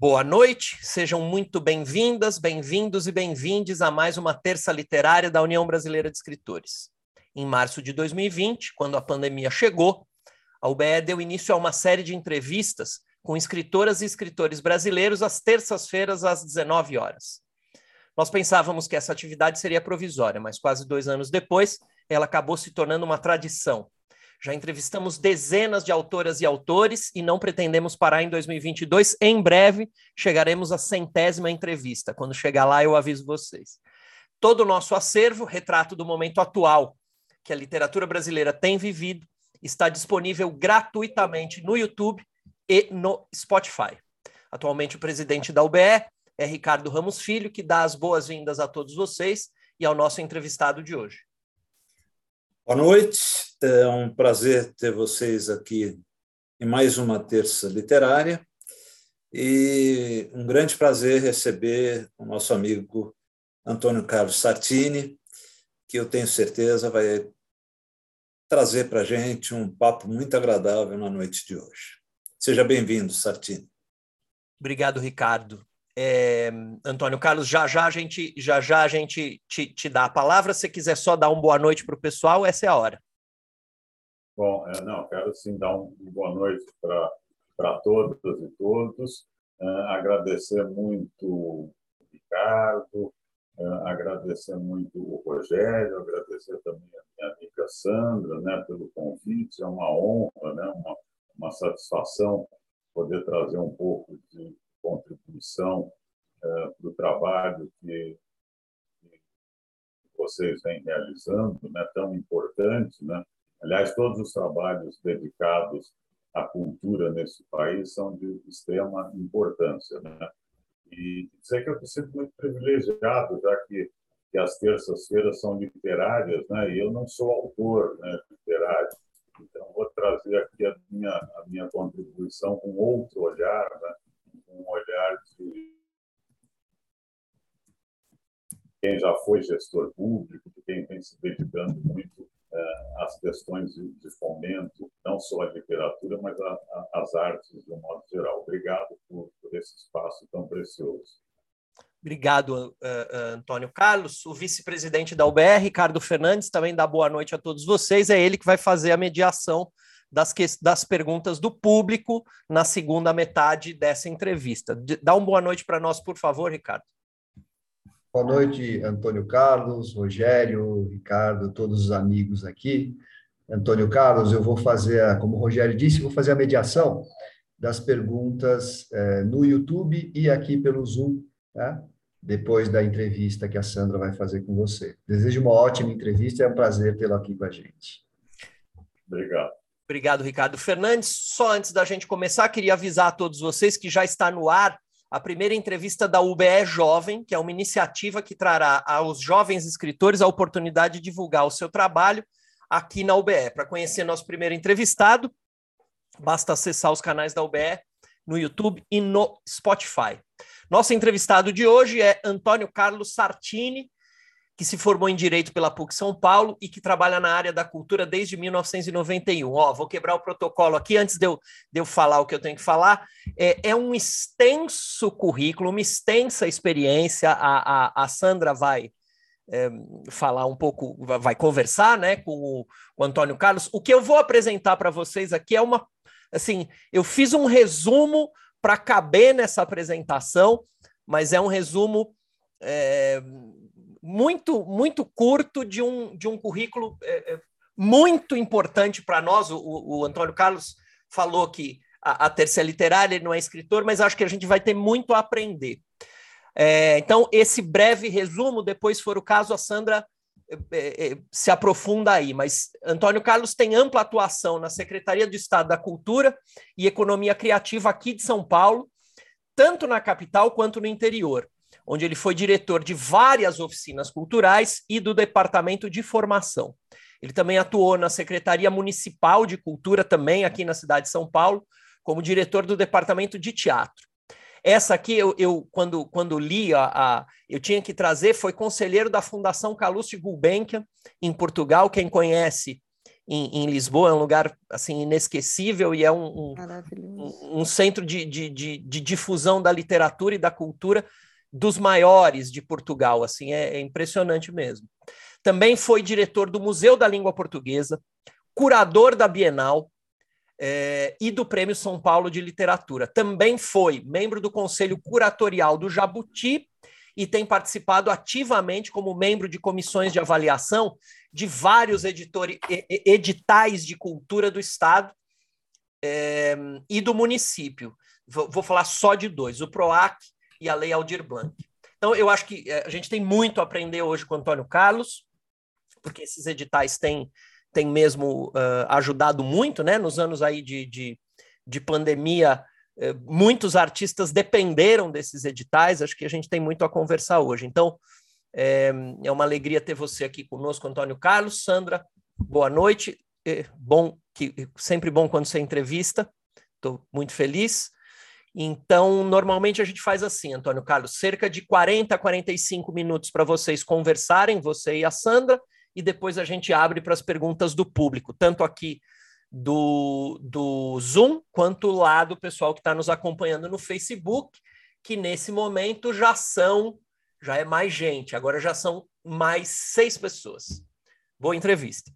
Boa noite, sejam muito bem-vindas, bem-vindos e bem-vindes a mais uma terça literária da União Brasileira de Escritores. Em março de 2020, quando a pandemia chegou, a UBE deu início a uma série de entrevistas com escritoras e escritores brasileiros às terças-feiras às 19 horas. Nós pensávamos que essa atividade seria provisória, mas quase dois anos depois, ela acabou se tornando uma tradição já entrevistamos dezenas de autoras e autores e não pretendemos parar em 2022. Em breve chegaremos à centésima entrevista. Quando chegar lá, eu aviso vocês. Todo o nosso acervo, retrato do momento atual que a literatura brasileira tem vivido, está disponível gratuitamente no YouTube e no Spotify. Atualmente, o presidente da UBE é Ricardo Ramos Filho, que dá as boas-vindas a todos vocês e ao nosso entrevistado de hoje. Boa noite, é um prazer ter vocês aqui em mais uma terça literária e um grande prazer receber o nosso amigo Antônio Carlos Sartini, que eu tenho certeza vai trazer para a gente um papo muito agradável na noite de hoje. Seja bem-vindo, Sartini. Obrigado, Ricardo. É, Antônio Carlos, já já a gente, já já a gente te, te dá a palavra. Se quiser só dar uma boa noite para o pessoal, essa é a hora. Bom, é, não, quero sim dar um, uma boa noite para todas e todos. É, agradecer muito o Ricardo, é, agradecer muito o Rogério, agradecer também a minha amiga Sandra né, pelo convite. É uma honra, né, uma, uma satisfação poder trazer um pouco de contribuição para o trabalho que, que, vocês vêm realizando, né, tão importante. Né? Aliás, todos os trabalhos dedicados à cultura nesse país são de extrema importância. Né? E dizer que eu me sinto muito privilegiado, já que, que as terças-feiras são literárias, né? e eu não sou autor né, literário. Então, vou trazer aqui a minha, a minha contribuição com outro olhar, né? um olhar de quem já foi gestor público, de quem vem se dedicando muito uh, às questões de, fomento, não só à literatura, mas a, a, às artes de um modo geral. Obrigado por, por esse espaço tão precioso. Obrigado, uh, uh, Antônio Carlos. O vice-presidente da UBR, Ricardo Fernandes, também dá boa noite a todos vocês. É ele que vai fazer a mediação das, que, das perguntas do público na segunda metade dessa entrevista. Dá uma boa noite para nós, por favor, Ricardo. Boa noite, Antônio Carlos, Rogério, Ricardo, todos os amigos aqui. Antônio Carlos, eu vou fazer, como o Rogério disse, vou fazer a mediação das perguntas é, no YouTube e aqui pelo Zoom, tá? depois da entrevista que a Sandra vai fazer com você. Desejo uma ótima entrevista e é um prazer tê-la aqui com a gente. Obrigado. Obrigado, Ricardo Fernandes. Só antes da gente começar, queria avisar a todos vocês que já está no ar a primeira entrevista da UBE Jovem, que é uma iniciativa que trará aos jovens escritores a oportunidade de divulgar o seu trabalho aqui na UBE. Para conhecer nosso primeiro entrevistado, basta acessar os canais da UBE no YouTube e no Spotify. Nosso entrevistado de hoje é Antônio Carlos Sartini, que se formou em Direito pela PUC São Paulo e que trabalha na área da cultura desde 1991. Ó, vou quebrar o protocolo aqui antes de eu, de eu falar o que eu tenho que falar. É, é um extenso currículo, uma extensa experiência. A, a, a Sandra vai é, falar um pouco, vai conversar né, com o, o Antônio Carlos. O que eu vou apresentar para vocês aqui é uma. Assim, eu fiz um resumo para caber nessa apresentação, mas é um resumo. É, muito, muito curto de um, de um currículo é, é muito importante para nós. O, o, Antônio Carlos falou que a, a terceira literária ele não é escritor, mas acho que a gente vai ter muito a aprender. É, então, esse breve resumo, depois, for o caso, a Sandra é, é, se aprofunda aí. Mas Antônio Carlos tem ampla atuação na Secretaria de Estado da Cultura e Economia Criativa aqui de São Paulo, tanto na capital quanto no interior onde ele foi diretor de várias oficinas culturais e do departamento de formação. Ele também atuou na Secretaria Municipal de Cultura, também aqui na cidade de São Paulo, como diretor do departamento de teatro. Essa aqui, eu, eu quando, quando li, a, a, eu tinha que trazer, foi conselheiro da Fundação Calouste Gulbenkian, em Portugal. Quem conhece em, em, Lisboa, é um lugar assim inesquecível e é um, um, um, um centro de, de, de, de, difusão da literatura e da cultura dos maiores de Portugal, assim, é, é impressionante mesmo. Também foi diretor do Museu da Língua Portuguesa, curador da Bienal, é, e do Prêmio São Paulo de Literatura. Também foi membro do Conselho Curatorial do Jabuti e tem participado ativamente como membro de comissões de avaliação de vários editores, editais de cultura do Estado é, e do município. Vou, vou, falar só de dois: o PROAC e a Lei Aldir Blanc. Então, eu acho que é, a gente tem muito a aprender hoje com o Antônio Carlos, porque esses editais têm tem mesmo uh, ajudado muito, né? Nos anos aí de, de, de pandemia, uh, muitos artistas dependeram desses editais. Acho que a gente tem muito a conversar hoje. Então, é, é uma alegria ter você aqui conosco, Antônio Carlos. Sandra, boa noite. É bom que sempre bom quando você entrevista. Estou muito feliz. Então, normalmente a gente faz assim, Antônio Carlos, cerca de 40 a 45 minutos para vocês conversarem, você e a Sandra, e depois a gente abre para as perguntas do público, tanto aqui do, do Zoom, quanto lá do pessoal que está nos acompanhando no Facebook, que nesse momento já são, já é mais gente, agora já são mais seis pessoas. Boa entrevista.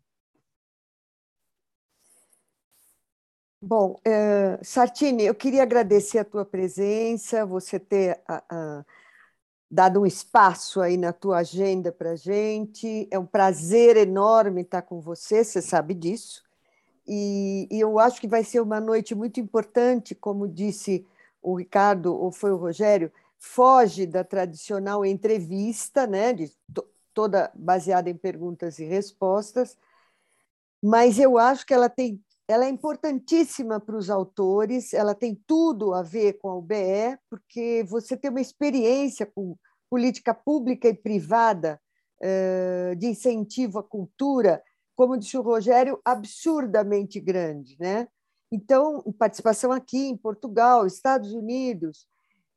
Bom, uh, Sartini, eu queria agradecer a tua presença, você ter uh, dado um espaço aí na tua agenda para a gente. É um prazer enorme estar com você, você sabe disso. E, e, eu acho que vai ser uma noite muito importante, como disse o Ricardo, ou foi o Rogério, foge da tradicional entrevista, né, de toda baseada em perguntas e respostas, mas eu acho que ela tem ela é importantíssima para os autores, ela tem tudo a ver com a UBE, porque você tem uma experiência com política pública e privada eh, de incentivo à cultura, como disse o Rogério, absurdamente grande. Né? Então, participação aqui em Portugal, Estados Unidos,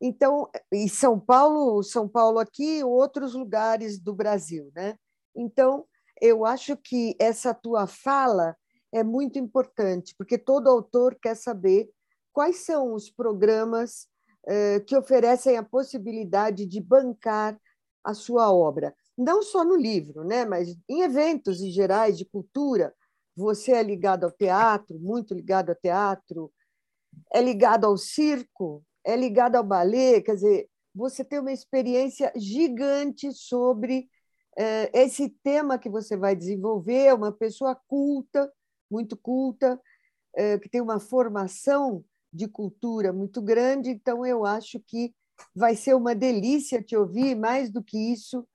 então, e São Paulo, São Paulo aqui, outros lugares do Brasil. Né? Então, eu acho que essa tua fala é muito importante, porque todo autor quer saber quais são os programas eh, que oferecem a possibilidade de bancar a sua obra. Não só no livro, né, mas em eventos em gerais de cultura. Você é ligado ao teatro, muito ligado ao teatro, é ligado ao circo, é ligado ao ballet, quer dizer, você tem uma experiência gigante sobre eh, esse tema que você vai desenvolver, uma pessoa culta, muito culta, eh, que tem uma formação de cultura muito grande, então eu acho que vai ser uma delícia te ouvir, mais do que isso,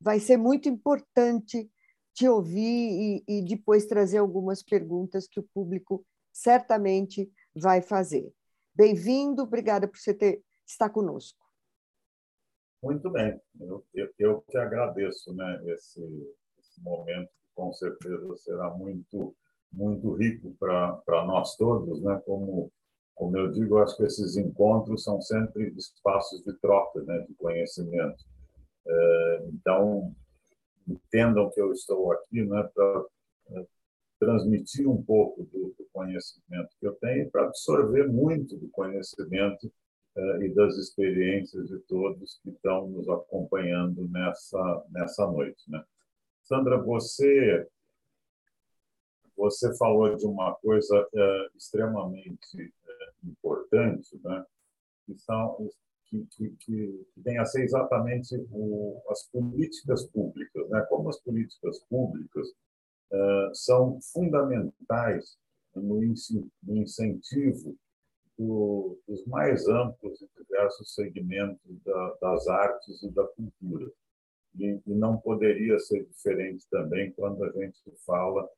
vai ser muito importante te ouvir e, e depois trazer algumas perguntas que o público certamente vai fazer. Bem-vindo, obrigada por você ter, estar conosco. Muito bem, eu, eu, eu que agradeço né, esse, esse momento, com certeza será muito muito rico para nós todos, né? Como como eu digo, acho que esses encontros são sempre espaços de troca, né, de conhecimento. É, então, entendam que eu estou aqui, né, para é, transmitir um pouco do, conhecimento que eu tenho, para absorver muito do conhecimento é, e das experiências de todos que estão nos acompanhando nessa nessa noite, né? Sandra, você você falou de uma coisa é, extremamente é, importante, né? que, são, que, que, que, tem a ser exatamente o, as políticas públicas. Né? Como as políticas públicas é, são fundamentais no, no incentivo do, dos mais amplos e diversos segmentos da, das artes e da cultura. E, e não poderia ser diferente também quando a gente fala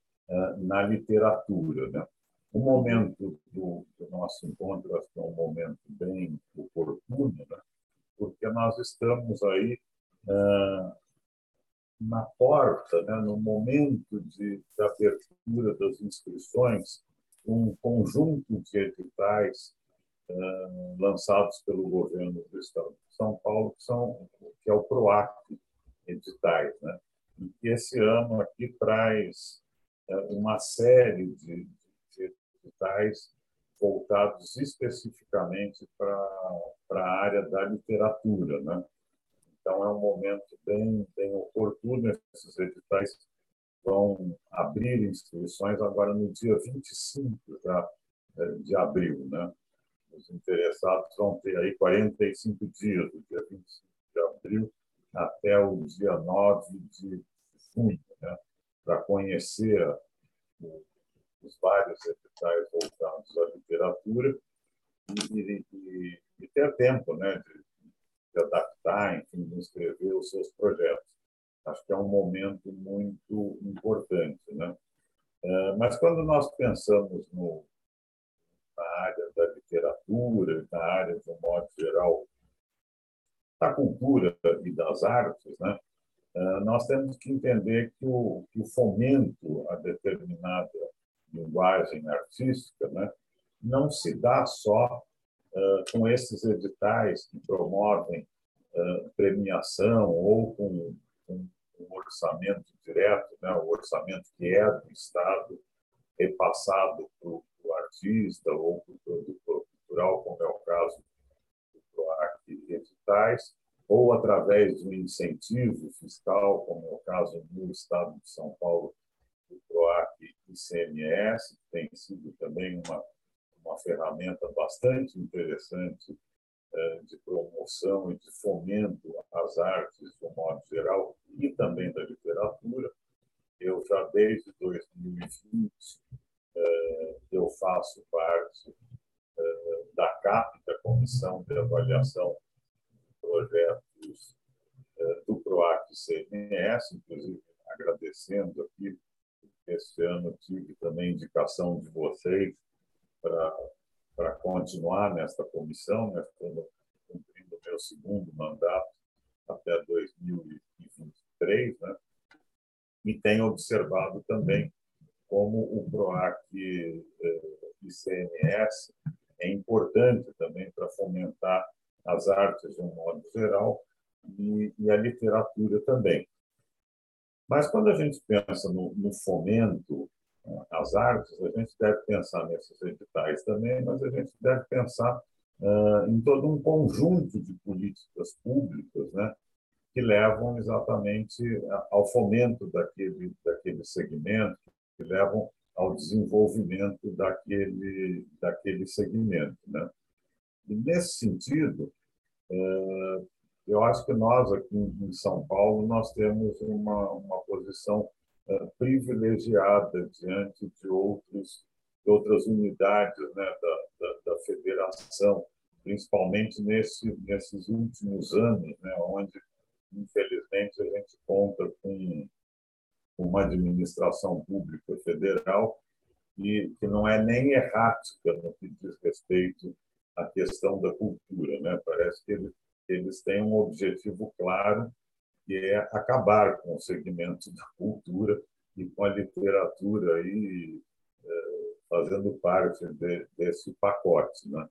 na literatura. Né? O momento do, do, nosso encontro é um momento bem oportuno, né? porque nós estamos aí uh, na porta, né? no momento de, de abertura das inscrições, um conjunto de editais uh, lançados pelo governo do Estado de São Paulo, que, são, que é o PROAC editais. Né? E esse ano aqui traz uma série de, editais voltados especificamente para a área da literatura. Né? Então, é um momento bem, bem oportuno. Esses editais vão abrir inscrições agora no dia 25 já, é, de abril. Né? Os interessados vão ter aí 45 dias, do dia 25 de abril até o dia 9 de junho? Para conhecer os vários editais voltados à literatura e, e, e ter tempo né, de, de, adaptar, enfim, de escrever os seus projetos. Acho que é um momento muito importante. Né? É, mas quando nós pensamos no, na área da literatura, na área, de um modo geral, da cultura e das artes, né? É, nós temos que entender que o, que o fomento a determinada linguagem artística, né, não se dá só uh, com esses editais que promovem uh, premiação ou com, com um orçamento direto, né, o orçamento que é do Estado repassado para o artista ou para o produtor cultural, como é o caso do PROAC editais, ou através de um incentivo fiscal, como é o caso no Estado de São Paulo, do PROAC ICMS, que tem sido também uma, uma ferramenta bastante interessante eh, de promoção e de fomento às artes, de um modo geral, e também da literatura. Eu já desde 2020 eh, eu faço parte eh, da CAP, da Comissão de Avaliação Projetos do PROAC CMS, inclusive agradecendo aqui esse ano tive também indicação de vocês para continuar nesta comissão, né? estou cumprindo meu segundo mandato até 2023, né? e tenho observado também como o PROAC ICMS eh, é importante também para fomentar as artes de um modo geral e, e a literatura também. Mas quando a gente pensa no, no fomento né, às artes, a gente deve pensar nesses editais também, mas a gente deve pensar uh, em todo um conjunto de políticas públicas né, que levam exatamente ao fomento daquele, daquele segmento, que levam ao desenvolvimento daquele, daquele segmento. Né? E, nesse sentido, uh, eu acho que nós aqui em São Paulo nós temos uma, uma posição uh, privilegiada diante de outros de outras unidades né, da, da, da, federação, principalmente nesse, nesses últimos anos, né, onde infelizmente a gente conta com uma administração pública federal e que não é nem errática no que diz respeito à questão da cultura, né? Parece que ele eles têm um objetivo claro, que é acabar com o segmento da cultura e com a literatura aí é, fazendo parte de, desse pacote, né?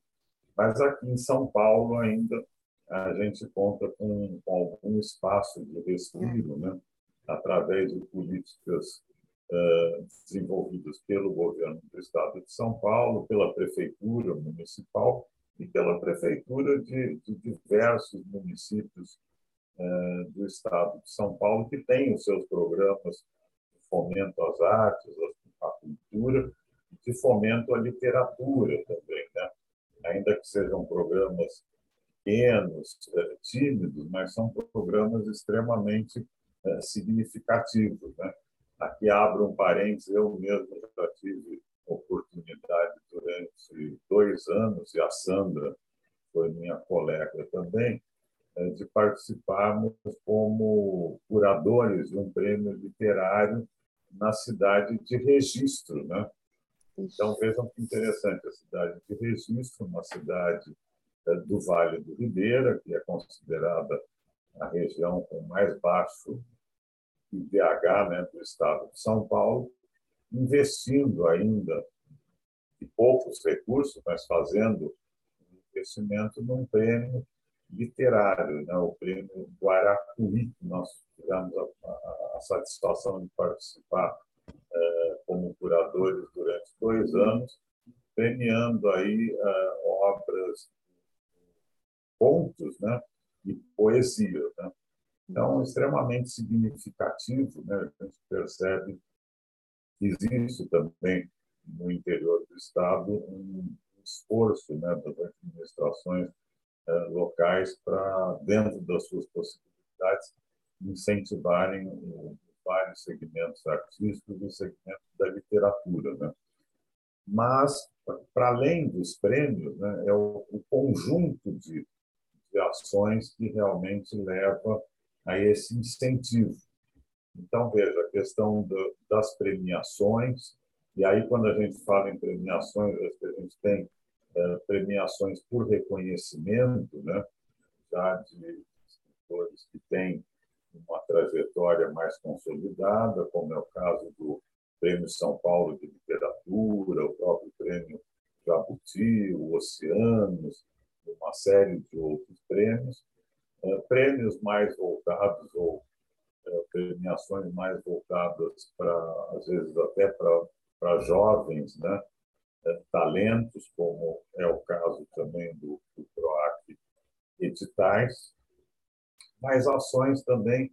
Mas aqui em São Paulo ainda a gente conta com, com algum espaço de respiro, né? Através de políticas uh, desenvolvidas pelo governo do Estado de São Paulo, pela prefeitura municipal e pela prefeitura de, de diversos municípios eh, do estado de São Paulo que têm os seus programas de fomento às artes, à cultura, de fomento à literatura também, né? ainda que sejam programas pequenos, eh, tímidos, mas são programas extremamente eh, significativos. Né? Aqui abro um parênteses, eu mesmo já tive oportunidade durante dois anos, e a Sandra foi minha colega também, é, de participarmos como curadores de um prêmio literário na cidade de Registro. Né? Então, vejam que interessante, a cidade de Registro, uma cidade é, do Vale do Ribeira, que é considerada a região com mais baixo IDH né, do estado de São Paulo, investindo ainda de poucos recursos, mas fazendo investimento num prêmio literário, né? o prêmio Guaracuí, que nós tivemos a, a, a satisfação de participar é, como curadores durante dois anos, premiando aí obras, contos, né, e poesia, né? Então, extremamente significativo, né? A gente percebe existe também no interior do estado um esforço, né, das administrações eh, locais para, dentro das suas possibilidades, incentivarem vários segmentos artísticos e segmentos da literatura. Né? Mas, para além dos prêmios, né, é o, o conjunto de, de ações que realmente leva a esse incentivo. Então, veja, a questão do, das premiações, e aí, quando a gente fala em premiações, a gente tem é, premiações por reconhecimento, né? já de escritores que têm uma trajetória mais consolidada, como é o caso do Prêmio São Paulo de Literatura, o próprio Prêmio Jabuti, o Oceanos, uma série de outros prêmios, é, prêmios mais voltados ou premiações mais voltadas para, às vezes, até para, jovens, né? É, talentos, como é o caso também do, do PROAC Editais, mas ações também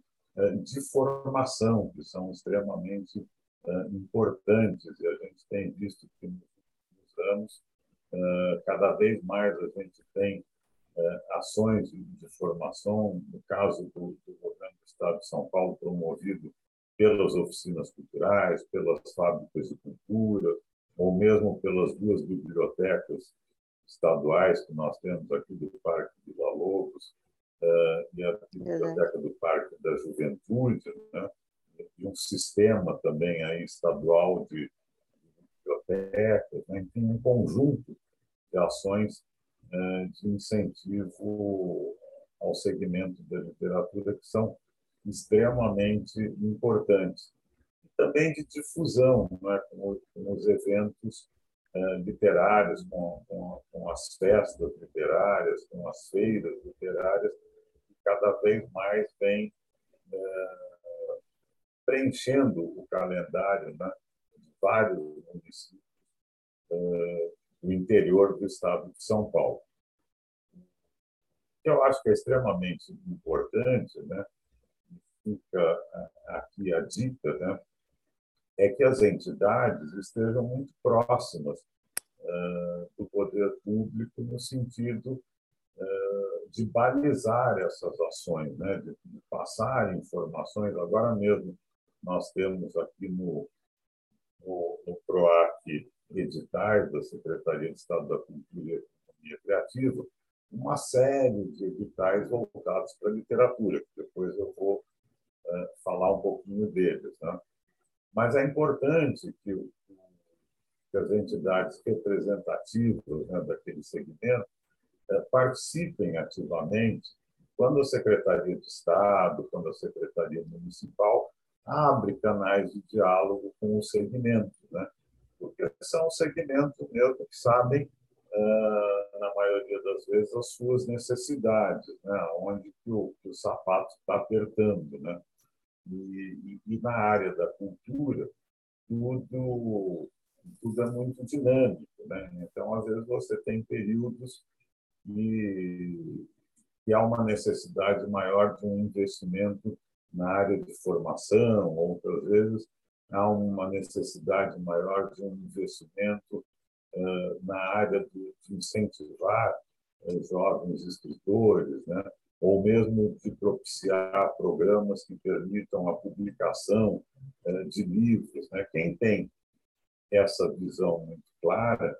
de formação, que são extremamente importantes, e a gente tem visto que nos últimos anos, cada vez mais a gente tem é, ações de formação, no caso do, do governo do Estado de São Paulo, promovido pelas oficinas culturais, pelas fábricas de cultura, ou mesmo pelas duas bibliotecas estaduais que nós temos aqui do Parque Vila Lobos uh, e a Biblioteca do Parque da Juventude, né? e um sistema também aí estadual de, de bibliotecas, né? enfim, um conjunto de ações é, de incentivo ao segmento da literatura que são extremamente importantes. E também de difusão, né, com, com os eventos é, literários, com, com, com, as festas literárias, com as feiras literárias, que cada vez mais vem é, preenchendo o calendário né, de vários municípios do interior do estado de São Paulo. Que eu acho que é extremamente importante, né, fica aqui a dica, né, é que as entidades estejam muito próximas uh, do poder público no sentido uh, de balizar essas ações, né, de, de passar informações. Agora mesmo nós temos aqui no, no, no PROAC editais da Secretaria de Estado da Cultura e Economia Criativa uma série de editais voltados para a literatura, que depois eu vou uh, falar um pouquinho deles. Né? Mas é importante que, que as entidades representativas né, daquele segmento uh, participem ativamente quando a Secretaria de Estado, quando a Secretaria Municipal abre canais de diálogo com o segmento, né? Porque são segmentos mesmo que sabem, uh, na maioria das vezes, as suas necessidades, né? onde que o, que o sapato está apertando. Né? E, e, e, na área da cultura, tudo, tudo é muito dinâmico. Né? Então, às vezes, você tem períodos e que há uma necessidade maior de um investimento na área de formação, outras vezes há uma necessidade maior de um investimento na área de, incentivar jovens escritores, né? ou mesmo de propiciar programas que permitam a publicação de livros. Né? Quem tem essa visão muito clara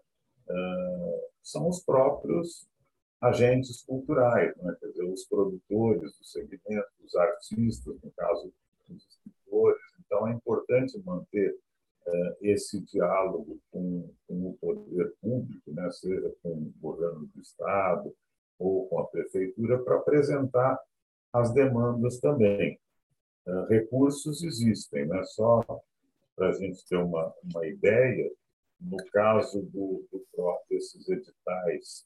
são os próprios agentes culturais, né? quer dizer, os produtores do segmento, os artistas, no caso, os escritores, então, é importante manter eh, esse diálogo com, com, o poder público, né, seja com o governo do Estado ou com a prefeitura, para apresentar as demandas também. Eh, recursos existem, né, só para a gente ter uma, uma ideia, no caso do, do, desses editais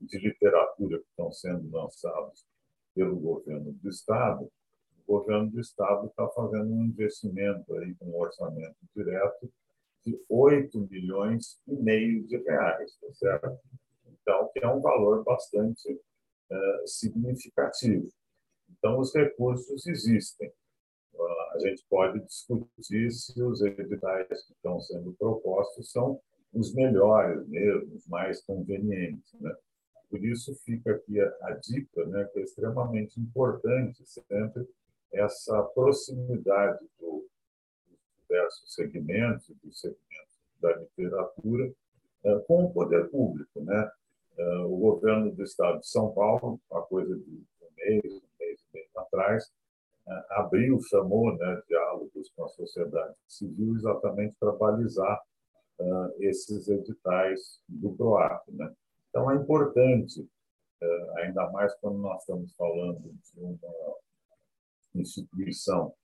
de literatura que estão sendo lançados pelo governo do Estado, o governo do estado está fazendo um investimento aí com um orçamento direto de 8 milhões e meio de reais, tá certo? Então, que é um valor bastante é, significativo. Então, os recursos existem. A gente pode discutir se os editais que estão sendo propostos são os melhores mesmo, os mais convenientes. Né? Por isso fica aqui a, a dica, né, que é extremamente importante sempre essa proximidade do, dos diversos segmentos, dos segmentos da literatura, é, com o poder público. Né? É, o governo do Estado de São Paulo, uma coisa de um mês, um mês e meio atrás, é, abriu, chamou né, diálogos com a sociedade civil exatamente para balizar esses editais do PROAC. Né? Então, é importante, ainda mais quando nós estamos falando de uma instituição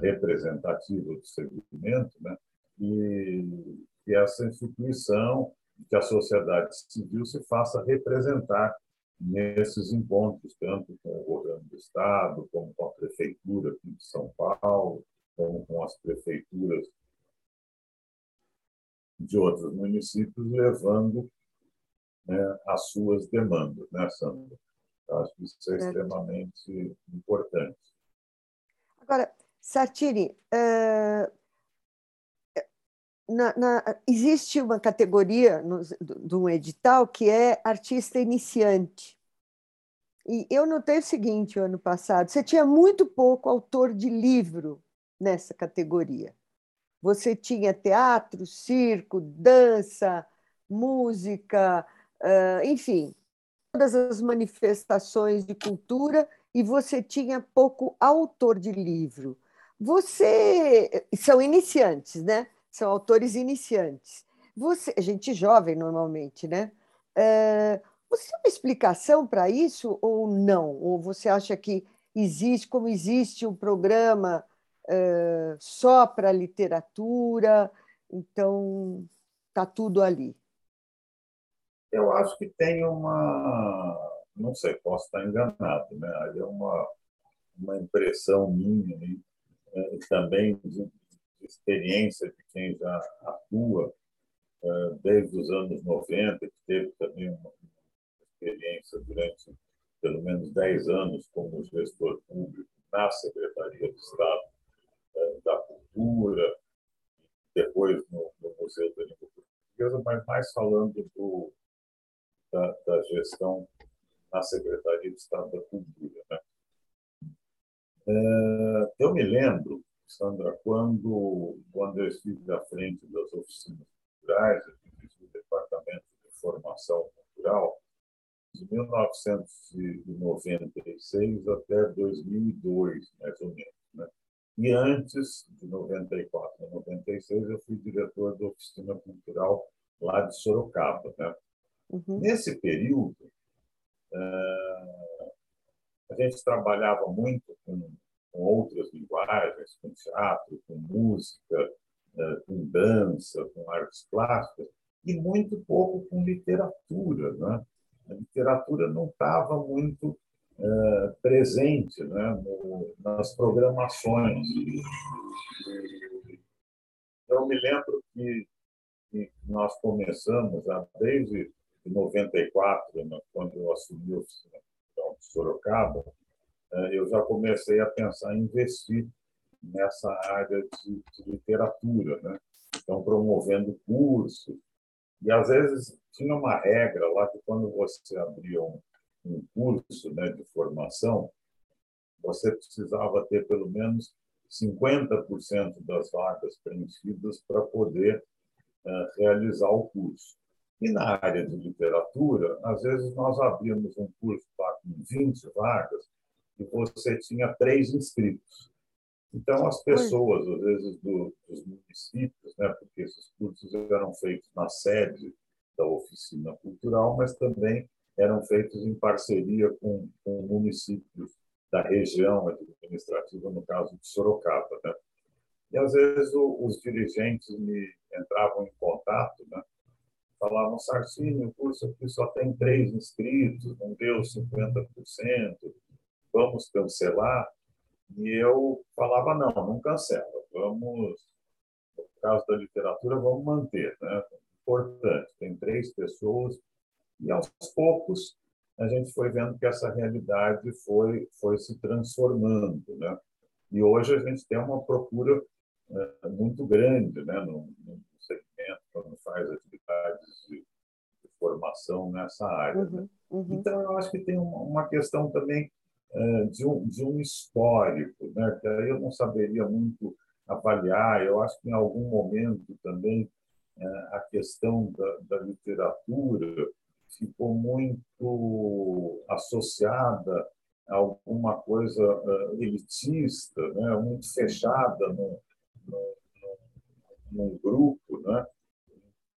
representativa do segmento, né? e que essa instituição, que a sociedade civil se faça representar nesses encontros, tanto com o governo do Estado, como com a Prefeitura aqui de São Paulo, como com as prefeituras de outros municípios, levando né, as suas demandas, né, Sandra? Acho que isso é extremamente importante. Agora, Sartini, uh, na, na, existe uma categoria de um edital que é artista iniciante. E eu notei o seguinte ano passado: você tinha muito pouco autor de livro nessa categoria. Você tinha teatro, circo, dança, música, enfim, todas as manifestações de cultura e você tinha pouco autor de livro. Você são iniciantes, né? São autores iniciantes. Você, gente jovem normalmente, né? É, você tem uma explicação para isso ou não? Ou você acha que existe, como existe um programa é, só para literatura, então está tudo ali? Eu acho que tem uma não sei, posso estar enganado, né? Aí é uma, uma impressão minha e é, também de, de, experiência de quem já atua é, desde os anos 90, que teve também uma, experiência durante pelo menos 10 anos como gestor público na Secretaria de Estado é, da Cultura, depois no, no Museu da Língua Portuguesa, mas mais falando do, da, da gestão na Secretaria de Estado da Cultura. Né? É, eu me lembro, Sandra, quando, quando eu estive à frente das oficinas culturais, eu dirigi o Departamento de Formação Cultural, de 1996 até 2002, mais ou menos. Né? E antes, de 94 a 96, eu fui diretor da Oficina Cultural lá de Sorocaba. Né? Uhum. Nesse período, a gente trabalhava muito com, com outras linguagens, com teatro, com música, ah, com dança, com artes plásticas, e muito pouco com literatura. Né? A literatura não estava muito uh, presente né? No, nas programações. Eu me lembro que, que nós começamos, desde em 94, né, quando eu assumi o então, Sorocaba, é, eu já comecei a pensar em investir nessa área de, de literatura, né? Então, promovendo cursos. E, às vezes, tinha uma regra lá que, quando você abria um, um curso né, de formação, você precisava ter pelo menos 50% das vagas preenchidas para poder uh, realizar o curso. E na área de literatura, às vezes nós abrimos um curso lá com 20 vagas e você tinha três inscritos. Então, as pessoas, às vezes, do, dos municípios, né, porque esses cursos eram feitos na sede da oficina cultural, mas também eram feitos em parceria com, com municípios da região administrativa, no caso de Sorocaba. Né? E, às vezes, o, os dirigentes me entravam em contato né, falavam, Sarcínio, o curso aqui só tem três inscritos, não deu 50%, vamos cancelar. E eu falava, não, não cancela, vamos, no caso da literatura, vamos manter, né? Importante, tem três pessoas, e aos poucos a gente foi vendo que essa realidade foi, foi se transformando, né? E hoje a gente tem uma procura é, muito grande, né, no, no segmento, quando faz atividades de, de formação nessa área. Né? Uhum, uhum. Então, eu acho que tem uma questão também é, de, um, de um histórico, né, que aí eu não saberia muito avaliar. Eu acho que em algum momento também é, a questão da, da literatura ficou muito associada a alguma coisa uh, elitista, né, muito fechada no, no, no, num grupo. Né?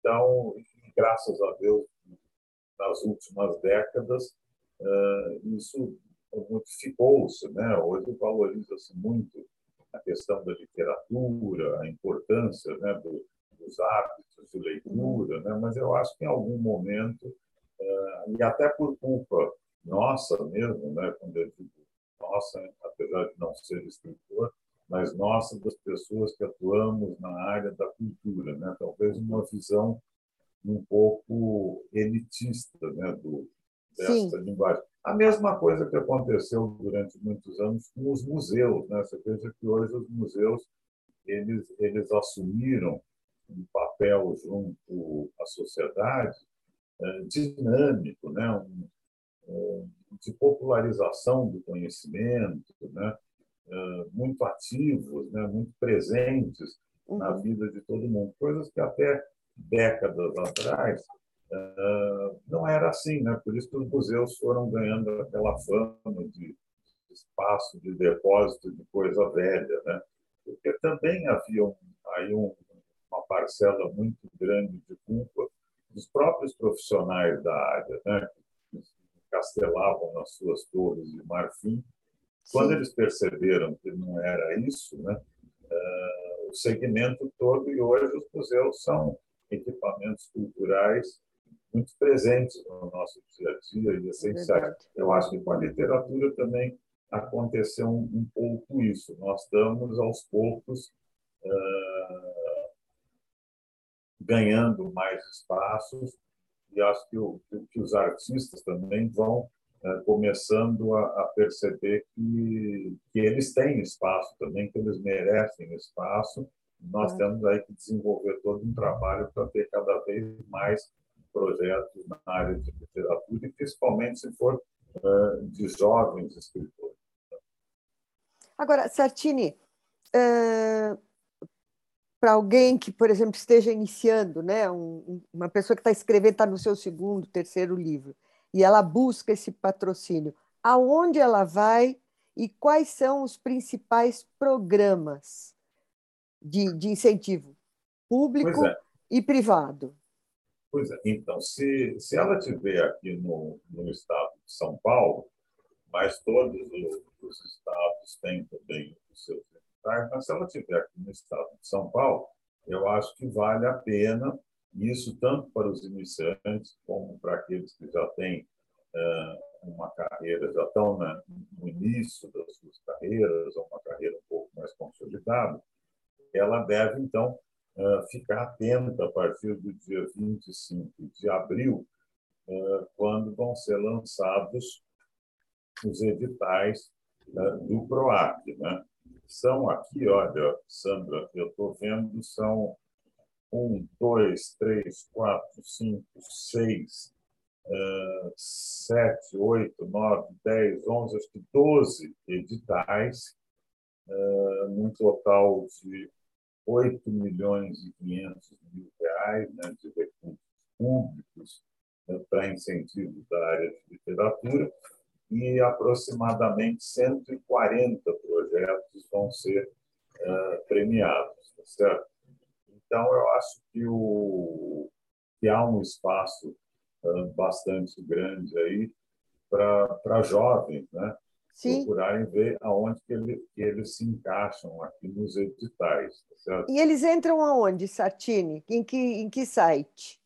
Então, graças a Deus, nas últimas décadas, uh, isso modificou-se. Né? Hoje valoriza-se muito a questão da literatura, a importância né, do, dos hábitos de leitura, né? mas eu acho que em algum momento e até por culpa nossa mesmo, né, quando eu digo nossa, apesar de não ser escritor, mas nossa das pessoas que atuamos na área da cultura, né, talvez uma visão um pouco elitista, né, do dessa Sim. linguagem. A mesma coisa que aconteceu durante muitos anos com os museus, né? Você veja que hoje os museus eles eles assumiram um papel junto à sociedade é, dinâmico, né? Um, um, de popularização do conhecimento, né? Muito ativos, né? muito presentes uhum. na vida de todo mundo, coisas que até décadas atrás é, não era assim, né? Por isso que os museus foram ganhando aquela fama de espaço de depósito de coisa velha, né? Porque também havia um, aí um, uma parcela muito grande de culpa dos próprios profissionais da área, né, que castelavam nas suas torres de marfim, quando eles perceberam que não era isso, né, uh, o segmento todo, e hoje os museus são equipamentos culturais muito presentes no nosso dia a dia e essenciais. É Eu acho que com a literatura também aconteceu um, um pouco isso. Nós estamos, aos poucos, uh, ganhando mais espaços e acho que, o, que os artistas também vão é, começando a, a perceber que, que, eles têm espaço também, que eles merecem espaço. Nós é. temos aí que desenvolver todo um trabalho para ter cada vez mais projetos na área de literatura, e principalmente se for uh, de jovens escritores. Agora, Sartini, uh, para alguém que, por exemplo, esteja iniciando, né, um, uma pessoa que está escrevendo, está no seu segundo, terceiro livro, e ela busca esse patrocínio, aonde ela vai e quais são os principais programas de, de incentivo público é. e privado? Pois é. Então, se, se ela estiver aqui no, no estado de São Paulo, mas todos os, os estados têm também os seus Tá? Então, se ela estiver aqui no estado de São Paulo, eu acho que vale a pena, isso tanto para os iniciantes como para aqueles que já têm uh, uma carreira, já estão né, no início das suas carreiras, ou uma carreira um pouco mais consolidada, ela deve, então, uh, ficar atenta a partir do dia 25 de abril, uh, quando vão ser lançados os editais do PROAC. Né? São aqui, olha, Sandra, eu estou vendo, são um, dois, três, quatro, cinco, seis, uh, sete, oito, nove, dez, onze, acho que doze editais, uh, num total de 8 milhões e 500 mil reais né, de recursos públicos né, para incentivo da área de literatura e aproximadamente 140 projetos vão ser uh, premiados, tá certo? Então, eu acho que, o, que há um espaço uh, bastante grande aí para jovens, né? Sim. procurarem ver aonde que, ele, que, eles se encaixam aqui nos editais. Tá certo? E eles entram aonde, Sartini? Em que, em que site?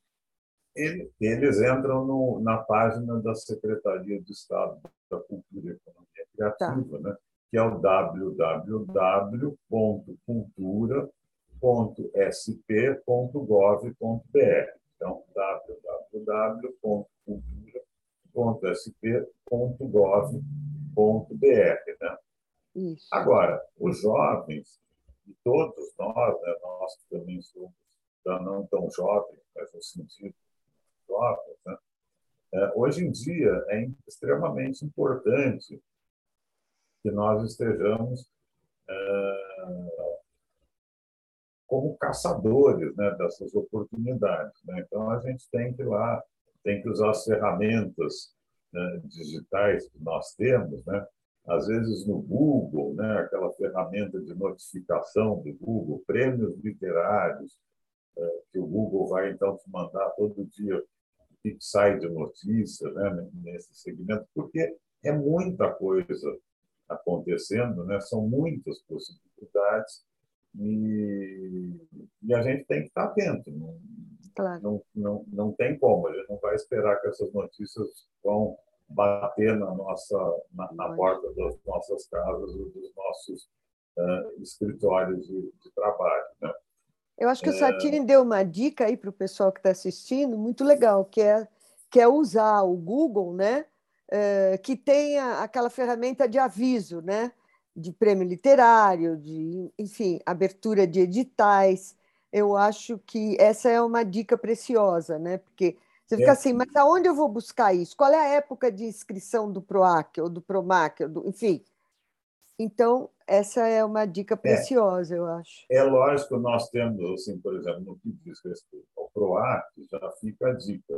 eles entram no, na página da Secretaria de Estado da Cultura e Economia Criativa, tá. né? que é o www.cultura.sp.gov.br. Então, www.sp.gov.br. Né? Isso. Agora, os jovens, e todos nós, né, nós que também somos não tão jovens, mas no sentido jovens, né, é, hoje em dia é extremamente importante que nós estejamos é, como caçadores né, dessas oportunidades. Né? Então, a gente tem que ir lá, tem que usar as ferramentas né, digitais que nós temos, né? às vezes no Google, né, aquela ferramenta de notificação do Google, prêmios literários, é, que o Google vai então te mandar todo dia o que sai de notícia né, nesse segmento, porque é muita coisa acontecendo, né? são muitas possibilidades e, e a gente tem que estar atento. Não, claro. não, não, não tem como, a gente não vai esperar que essas notícias vão bater na nossa na, na porta das nossas casas ou dos nossos uh, escritórios de, de trabalho. Né? Eu acho que é... o Satine deu uma dica aí para o pessoal que está assistindo, muito legal, que é, que é usar o Google, né? É, que tenha aquela ferramenta de aviso, né? De prêmio literário, de, enfim, abertura de editais. Eu acho que essa é uma dica preciosa, né? Porque você fica é. assim, mas aonde eu vou buscar isso? Qual é a época de inscrição do PROAC ou do PROMAC? Ou do... Enfim. Então, essa é uma dica é. preciosa, é. eu acho. É lógico, nós temos, assim, por exemplo, no que diz respeito ao PROAC, já fica a dica.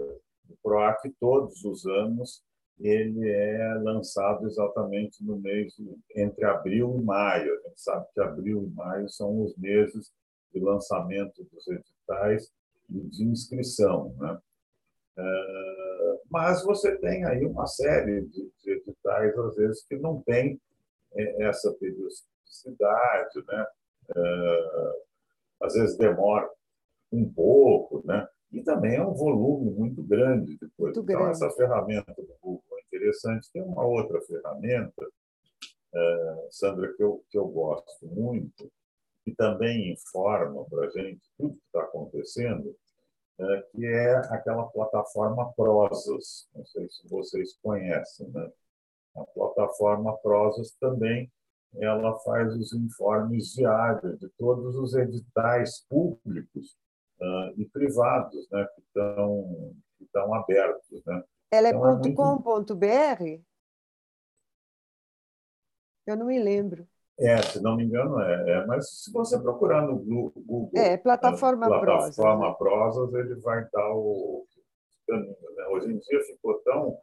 O PROAC, todos os anos, ele é lançado exatamente no mês entre abril e maio. A gente sabe que abril e maio são os meses de lançamento dos editais e de inscrição, né? É, mas você tem aí uma série de, editais, às vezes, que não tem é, essa periodicidade, né? É, às vezes demora um pouco, né? E também é um volume muito grande de coisas. Muito então, essa ferramenta interessante. Tem uma outra ferramenta, Sandra, que eu, que eu gosto muito, que também informa para a gente tudo que está acontecendo, é, que é aquela plataforma Prosas. Não sei se vocês conhecem, né? A plataforma Prosas também ela faz os informes diários de todos os editais públicos uh, e privados, né, que estão que estão abertos, né? Ela é, então, é muito... .com.br? Eu não me lembro. É, se não me engano, é. é. Mas se você procurar no Google. É, plataforma, plataforma Prosas. ele vai dar o caminho. Né? Hoje em dia ficou tão.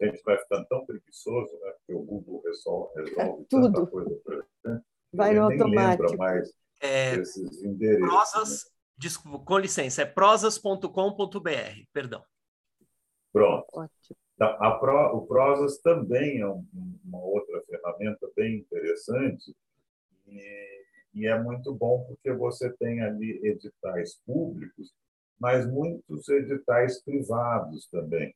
A gente vai ficando tão preguiçoso, né? porque o Google resolve, resolve é, tudo. tanta coisa para gente. Vai no automático. lembra mais é, esses endereços. Prosas, né? desculpa, com licença, é prosas.com.br, perdão. Pronto. Ótimo. Então, a Pro, o Prosas também é um, uma outra ferramenta bem interessante e, e, é muito bom porque você tem ali editais públicos, mas muitos editais privados também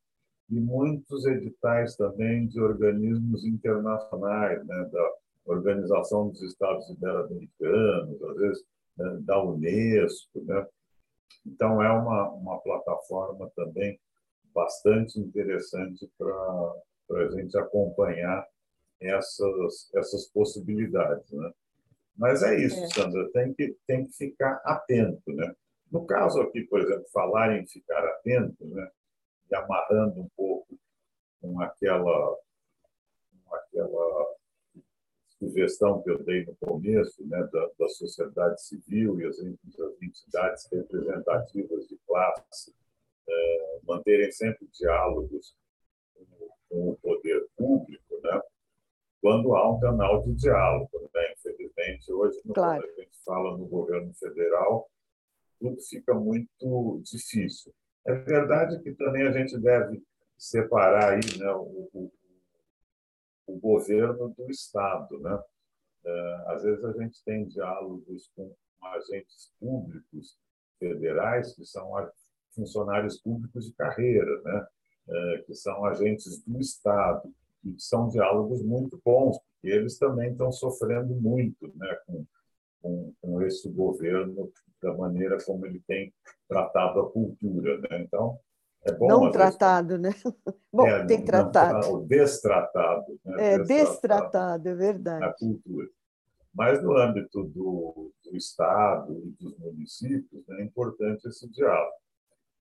e muitos editais também de organismos internacionais, né, da Organização dos Estados Ibero-Americanos, às vezes né, da Unesco, né? Então é uma uma plataforma também bastante interessante para a gente acompanhar essas, essas possibilidades. Né? Mas é isso, é. Sandra, tem que, tem que ficar atento. Né? No caso aqui, por exemplo, falar em ficar atento, né? e amarrando um pouco com aquela, com aquela sugestão que eu dei no começo né, da, da sociedade civil e as, as entidades representativas de classe é, manterem sempre diálogos com o poder público, né? quando há um canal de diálogo. Né? Infelizmente, hoje, claro. quando a gente fala no governo federal, tudo fica muito difícil. É verdade que também a gente deve separar aí, né, o, o, o governo do Estado. Né? É, às vezes a gente tem diálogos com agentes públicos federais que são funcionários públicos de carreira, né? É, que são agentes do Estado, e são diálogos muito bons, E eles também estão sofrendo muito né, com, com, com esse governo, da maneira como ele tem tratado a cultura. Né? Então, é bom. Não tratado, vezes, né? Bom, é, tem não, tratado. Não, destratado. Né? É, destratado, destratado, é verdade. A cultura. Mas no âmbito do, do Estado e dos municípios, né, é importante esse diálogo.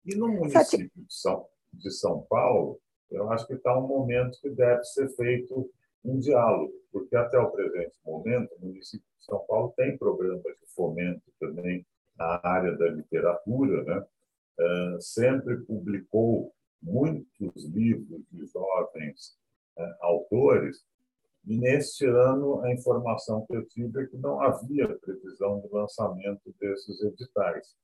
E no município de São, de São Paulo, eu acho que está um momento que deve ser feito um diálogo, porque até o presente momento, o município de São Paulo tem programas de fomento também na área da literatura, né? Uh, sempre publicou muitos livros de jovens uh, autores, e neste ano a informação que eu tive é que não havia previsão de lançamento desses editais.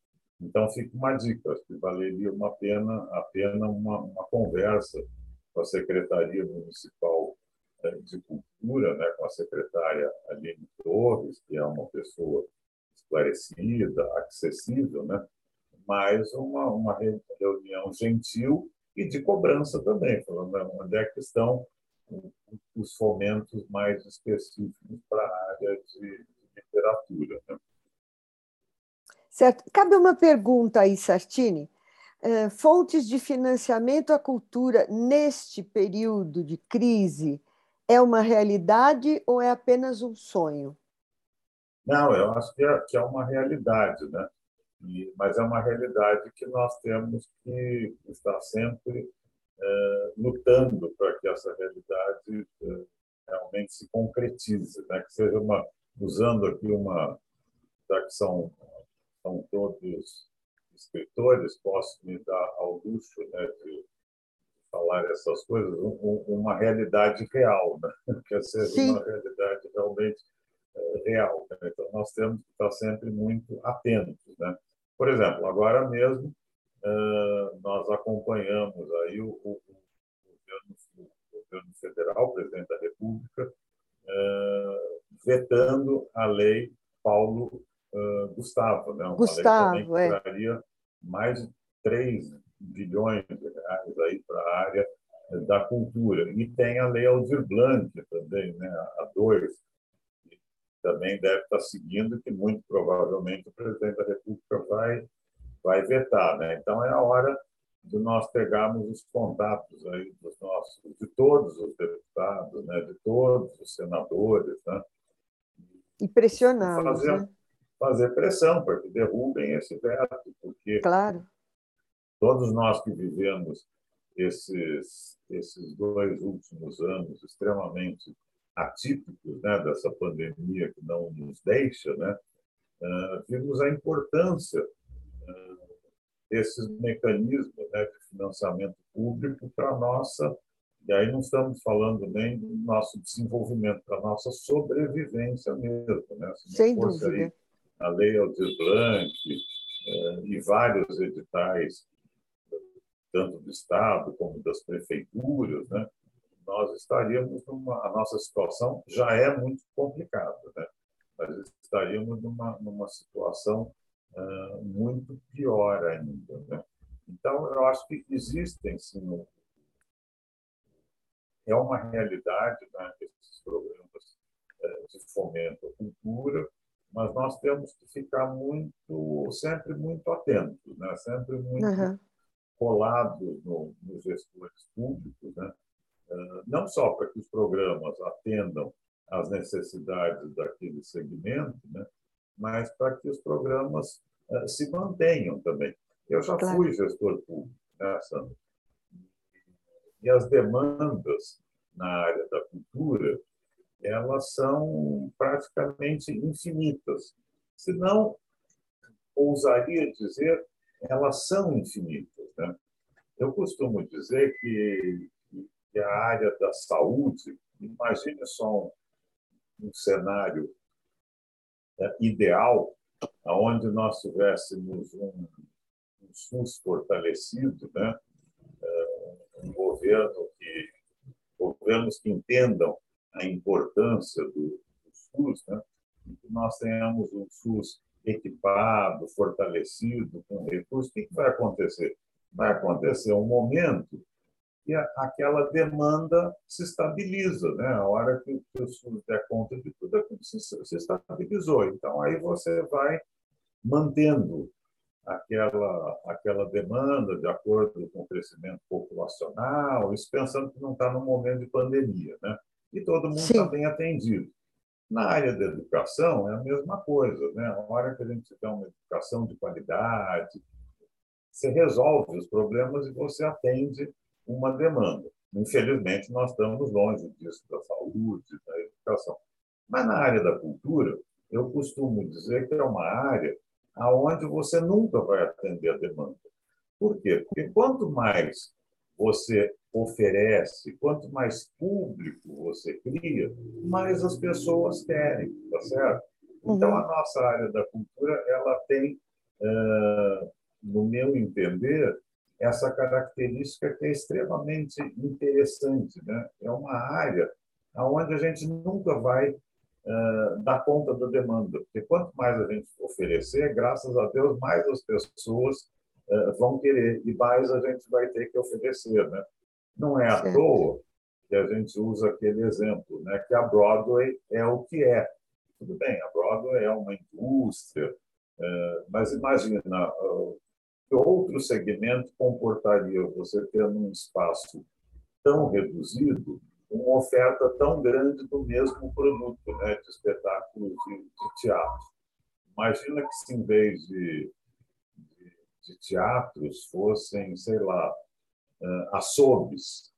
Então fica uma dica, acho que valeria uma pena, a pena uma, uma conversa com a Secretaria Municipal eh, de Cultura, né, com a secretária Aline Torres, que é uma pessoa esclarecida, acessível, né, mas uma, uma reunião gentil e de cobrança também, falando onde é que estão os fomentos mais específicos para a área de, de literatura. Né? Certo. Cabe uma pergunta aí, Sartini. É, fontes de financiamento à cultura neste período de crise é uma realidade ou é apenas um sonho? Não, eu acho que é, que é uma realidade, né? E, mas é uma realidade que nós temos que estar sempre é, lutando para que essa realidade é, realmente se concretize, né? que seja uma, usando aqui uma, já que são, são todos escritores, posso me dar ao luxo né, de falar essas coisas, um, uma realidade real, né? que seja Sim. uma realidade realmente é, real. Né? Então, nós temos que estar sempre muito atentos. Né? Por exemplo, agora mesmo, uh, nós acompanhamos aí o, o, o, governo, o, governo, federal, o presidente da República, uh, vetando a lei Paulo uh, Gustavo, né? Uma Gustavo, que traria mais de 3 bilhões de reais aí para a área da cultura. E tem a lei Aldir Blanc também, né? a 2, também deve estar seguindo, que muito provavelmente o presidente da República vai vai vetar, né? Então é a hora de nós pegarmos os contatos aí dos nossos, de todos os deputados, né? De todos os senadores, né? E pressioná-los, fazer, né? Fazer pressão para que derrubem esse veto, porque claro. todos nós que vivemos esses esses dois últimos anos extremamente atípicos, né? Dessa pandemia que não nos deixa, né? Uh, vimos a importância esses mecanismos né, de financiamento público para a nossa, e aí não estamos falando nem do nosso desenvolvimento, para a nossa sobrevivência mesmo. Né? Se Sem dúvida. Aí a Lei Aldir Blanc eh, e vários editais, tanto do Estado como das prefeituras, né? nós estaríamos numa. A nossa situação já é muito complicada, né? mas estaríamos numa, numa situação uh, muito pior ainda. Né? Então, eu acho que existem, sim, é uma realidade né, esses programas uh, de fomento à cultura, mas nós temos que ficar muito, sempre muito atentos, né? sempre muito uhum. colados no, nos gestores públicos, né? Uh, não só para que os programas atendam às necessidades daquele segmento, né? mas para que os programas uh, se mantenham também. Eu já claro. fui gestor público, né, Sandra? E as demandas na área da cultura, elas são praticamente infinitas. Se não, ousaria dizer, elas são infinitas. Né? Eu costumo dizer que, que a área da saúde, imagine só um, um cenário é, ideal, onde nós tivéssemos um, um SUS fortalecido, né? É, um governo que governos que entendam a importância do, do SUS, né? que nós tenhamos um SUS equipado, fortalecido, com recursos, o que vai acontecer? Vai acontecer um momento que que aquela demanda se estabiliza, né? A hora que o SUS der conta de tudo, é se, se estabilizou. Então, aí você vai mantendo aquela, aquela demanda de acordo com o crescimento populacional, isso pensando que não está no momento de pandemia, né? E todo mundo está bem atendido. Na área da educação é a mesma coisa, né? A hora que a gente tiver uma educação de qualidade, você resolve os problemas e você atende uma demanda. Infelizmente, nós estamos longe disso da saúde, da educação. Mas na área da cultura, eu costumo dizer que é uma área aonde você nunca vai atender a demanda. Por quê? Porque quanto mais você oferece, quanto mais público você cria, mais as pessoas querem, tá certo? Então, a nossa área da cultura, ela tem, no meu entender, essa característica que é extremamente interessante. Né? É uma área onde a gente nunca vai dar conta da demanda, porque quanto mais a gente oferecer, graças a Deus, mais as pessoas vão querer e mais a gente vai ter que oferecer. Né? Não é à toa que a gente usa aquele exemplo, né? que a Broadway é o que é. Tudo bem, a Broadway é uma indústria, uh, mas imagina que outro segmento comportaria você tendo um espaço tão reduzido, uma oferta tão grande do mesmo produto, né, de espetáculos de, de teatro. Imagina que se em vez de, de, de teatros fossem, sei lá, uh, açougues,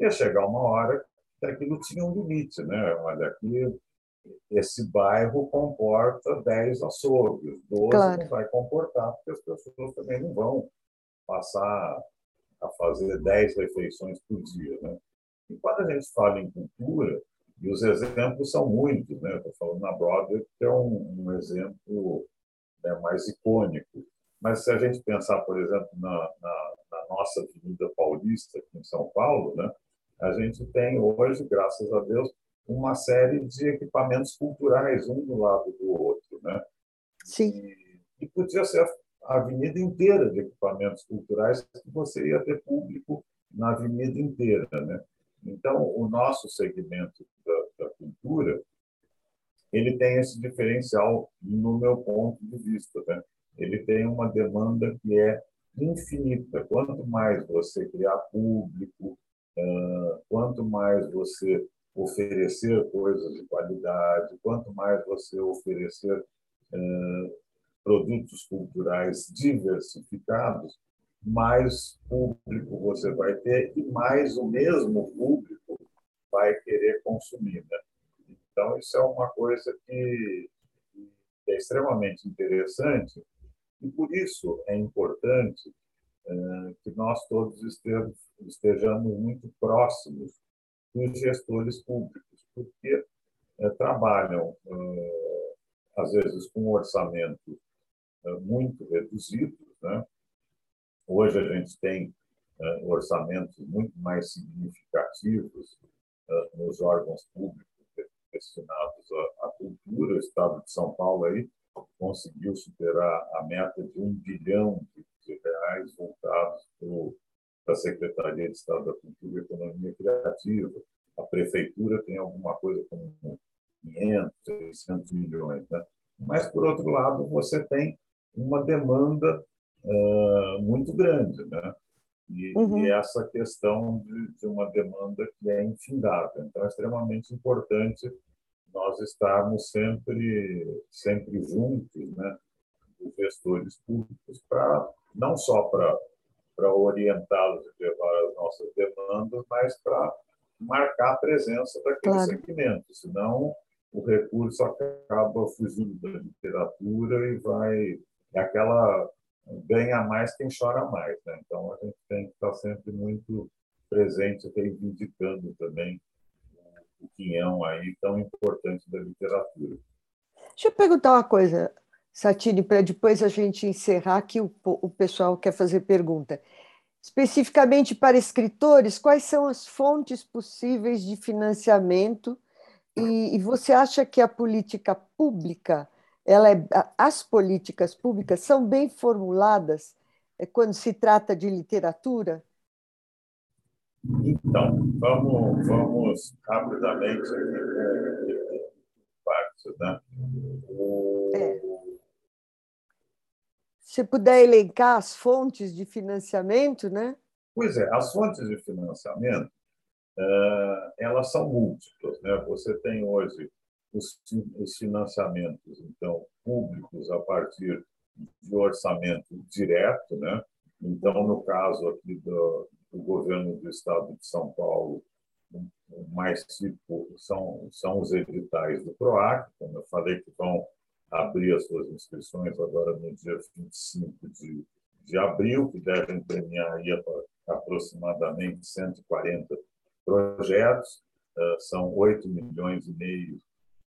ia chegar uma hora que aquilo tinha um limite, né? Olha, aqui esse bairro comporta 10 açougues, 12 claro. não vai comportar, porque as pessoas também não vão passar a fazer 10 refeições por dia. Né? E quando a gente fala em cultura, e os exemplos são muitos, né? estou falando na Broadway, que é um, um exemplo né, mais icônico. Mas se a gente pensar, por exemplo, na, na, na nossa Avenida Paulista, aqui em São Paulo, né? a gente tem hoje, graças a Deus, uma série de equipamentos culturais, um do lado do outro. Né? Sim. E, e podia ser a avenida inteira de equipamentos culturais, que você ia ter público na avenida inteira. Né? Então, o nosso segmento da, da cultura ele tem esse diferencial no meu ponto de vista. Né? Ele tem uma demanda que é infinita. Quanto mais você criar público, quanto mais você oferecer coisas de qualidade, quanto mais você oferecer produtos culturais diversificados, mais público você vai ter e mais o mesmo público vai querer consumir. Né? Então, isso é uma coisa que é extremamente interessante e, por isso, é importante eh, que nós todos estejamos muito próximos dos gestores públicos, porque é, trabalham, é, às vezes, com um orçamento muito reduzido. Né? Hoje a gente tem orçamentos muito mais significativos nos órgãos públicos destinados à cultura. O Estado de São Paulo aí conseguiu superar a meta de um bilhão de reais voltados para da Secretaria de Estado da Cultura e Economia Criativa. A prefeitura tem alguma coisa como 500, 600 milhões. Né? Mas, por outro lado, você tem uma demanda uh, muito grande. Né? E, uhum. e essa questão de, de, uma demanda que é infindável. Então, é extremamente importante nós estarmos sempre, sempre juntos, né? os gestores públicos, para não só para orientá-los e levar as nossas demandas, mas para marcar a presença daquele claro. segmento, senão o recurso acaba fugindo da literatura e vai é aquela ganha mais quem chora mais, né? Então a gente tem que estar sempre muito presente, reivindicando também o quinhão aí tão importante da literatura. Deixa eu perguntar uma coisa. Satine, para depois a gente encerrar, que o, o pessoal quer fazer pergunta. Especificamente para escritores, quais são as fontes possíveis de financiamento? E, e você acha que a política pública, ela é, as políticas públicas são bem formuladas é, quando se trata de literatura? Então, vamos, vamos rapidamente aqui, né? É. Se puder elencar as fontes de financiamento, né? Pois é, as fontes de financiamento eh, elas são múltiplas, né? Você tem hoje os, os financiamentos, então públicos a partir de orçamento direto, né? Então, no caso aqui do, do governo do Estado de São Paulo, o mais tipo são, são os editais do PROAC, como eu falei, que vão abrir as suas inscrições agora no dia 25 de, de abril, que devem premiar aí aproximadamente 140 projetos, ah, são 8 milhões e meio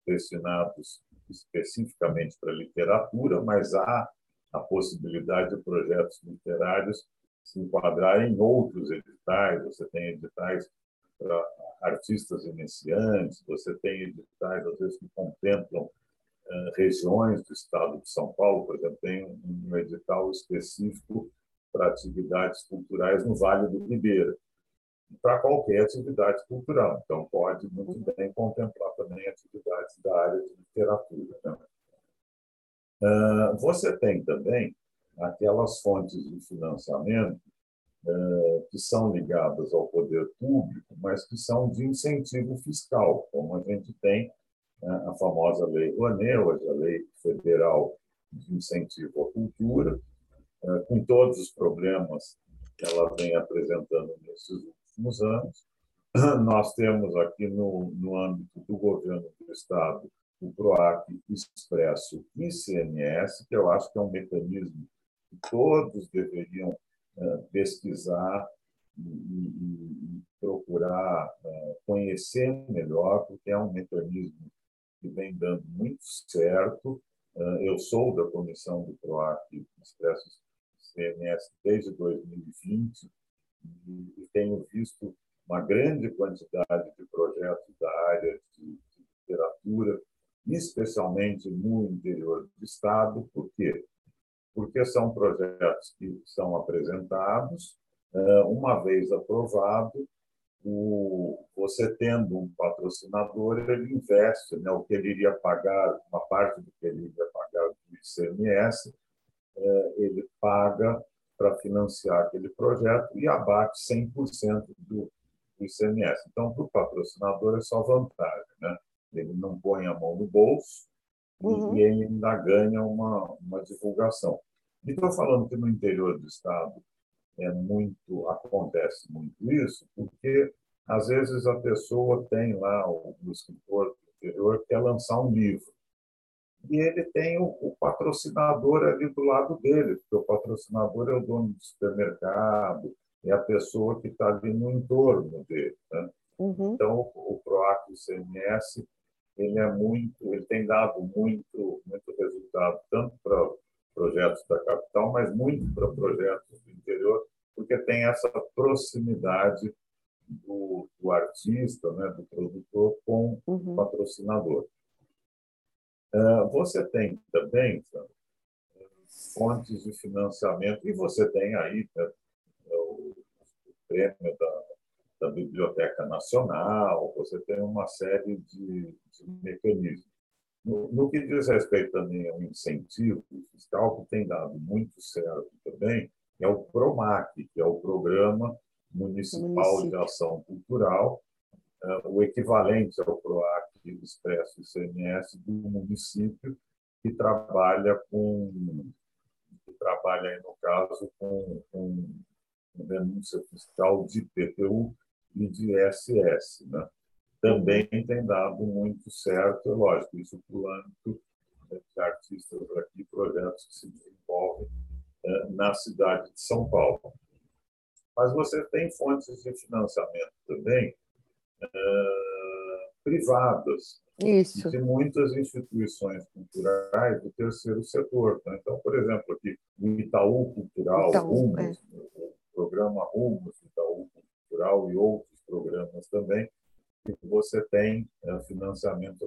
destinados especificamente para literatura, mas há a possibilidade de projetos literários se enquadrar em outros editais. Você tem editais para artistas iniciantes, você tem editais, às vezes, que contemplam uh, regiões do estado de São Paulo, por exemplo, tem um, edital específico para atividades culturais no Vale do Ribeira, para qualquer atividade cultural. Então, pode muito bem contemplar também atividades da área de literatura. Né? Uh, você tem também aquelas fontes de financiamento uh, que são ligadas ao poder público, mas que são de incentivo fiscal, como a gente tem uh, a famosa Lei Rouanet, hoje a Lei Federal de Incentivo à Cultura, com todos os problemas que ela vem apresentando nesses últimos anos. Nós temos aqui no, no âmbito do governo do Estado o PROAC Expresso ICMS, que eu acho que é um mecanismo todos deveriam uh, pesquisar e, procurar uh, conhecer melhor, porque é um mecanismo que vem dando muito certo. Uh, eu sou da comissão do PROAC Expresso ICMS desde 2020 e, tenho visto uma grande quantidade de projetos da área de, literatura especialmente no interior do Estado. Por quê? Porque são projetos que são apresentados, eh, uma vez aprovado, você tendo um patrocinador, ele investe né, o que ele iria pagar, uma parte do que ele iria pagar do ICMS, eh, ele paga para financiar aquele projeto e abate 100% do, do ICMS. Então, para o patrocinador é só vantagem. Né? ele não põe a mão no bolso uhum. e ele ainda ganha uma, uma divulgação. E estou falando que no interior do Estado é muito acontece muito isso, porque às vezes a pessoa tem lá, o, o escritor do interior quer lançar um livro, e ele tem o, o, patrocinador ali do lado dele, porque o patrocinador é o dono do supermercado, é a pessoa que está ali no entorno dele. Né? Uhum. Então, o, o PROAC e o CMS ele é muito, ele tem dado muito, muito resultado tanto para projetos da capital, mas muito para projetos do interior, porque tem essa proximidade do, do artista, né, do produtor com uhum. o patrocinador. Uh, você tem também fontes de financiamento e você tem aí né, o prêmio da da Biblioteca Nacional, você tem uma série de, de mecanismos. No, no, que diz respeito também ao incentivo fiscal, que tem dado muito certo também, é o PROMAC, que é o Programa Municipal de Ação Cultural, é, o equivalente ao PROAC Expresso ICMS do município, que trabalha com, que trabalha, aí, no caso, com, com denúncia fiscal de PTU e de SS. Né? Também tem dado muito certo, é lógico, isso para o âmbito de artistas aqui, projetos que se desenvolvem é, na cidade de São Paulo. Mas você tem fontes de financiamento também é, privadas, isso. de muitas instituições culturais do terceiro setor. Né? Então, por exemplo, aqui o Itaú Cultural, Itaú, Rumos, é. o programa Rumos, Itaú Cultural e outros programas também, que você tem é, financiamento,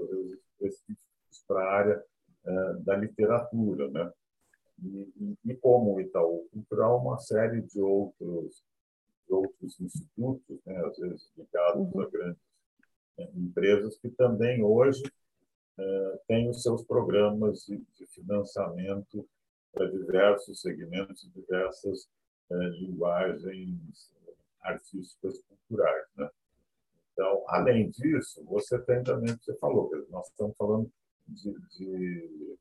específicos para a área é, da literatura. Né? E, e, e, como o Itaú Cultural, uma série de outros outros institutos, né, às vezes ligados uhum. a grandes né, empresas, que também hoje têm os seus programas de, de financiamento para diversos segmentos, diversas linguagens artísticas culturais. Né? Então, além disso, você tem também o que você falou, nós estamos falando de, de,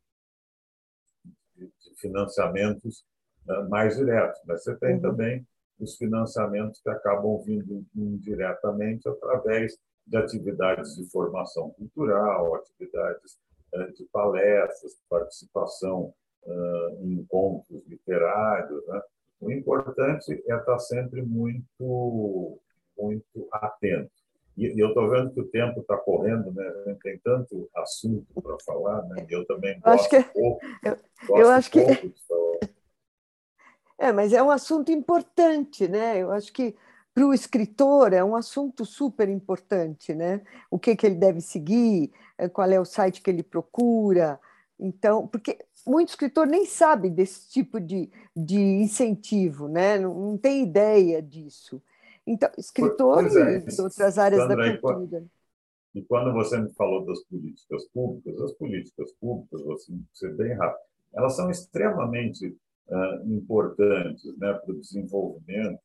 de financiamentos né, mais diretos, mas você tem uhum. também os financiamentos que acabam vindo indiretamente através de atividades de formação cultural, atividades eh, de palestras, participação em encontros literários. Né? O importante é estar sempre muito, muito atento. E eu estou vendo que o tempo está correndo, né? Tem tanto assunto para falar, né? Eu também gosto acho que... pouco. Eu, eu acho pouco que... É, mas é um assunto importante, né? Eu acho que para o escritor é um assunto super importante, né? O que, que ele deve seguir, eh, qual é o site que ele procura. Então, porque muito escritor nem sabe desse tipo de, de incentivo, né? Não, não tem ideia disso. Então, escritores é, de outras áreas Sandra, da cultura. E quando você me falou das políticas públicas, as políticas públicas, vou ser bem rápido, elas são extremamente uh, importantes né, para o desenvolvimento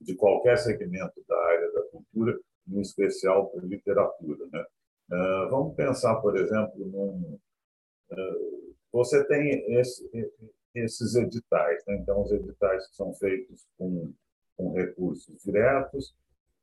de qualquer segmento da área da cultura, em especial para a literatura. Né? Uh, vamos pensar, por exemplo, num. Uh, você tem esse, esses editais, né? então, os editais que são feitos com, com recursos diretos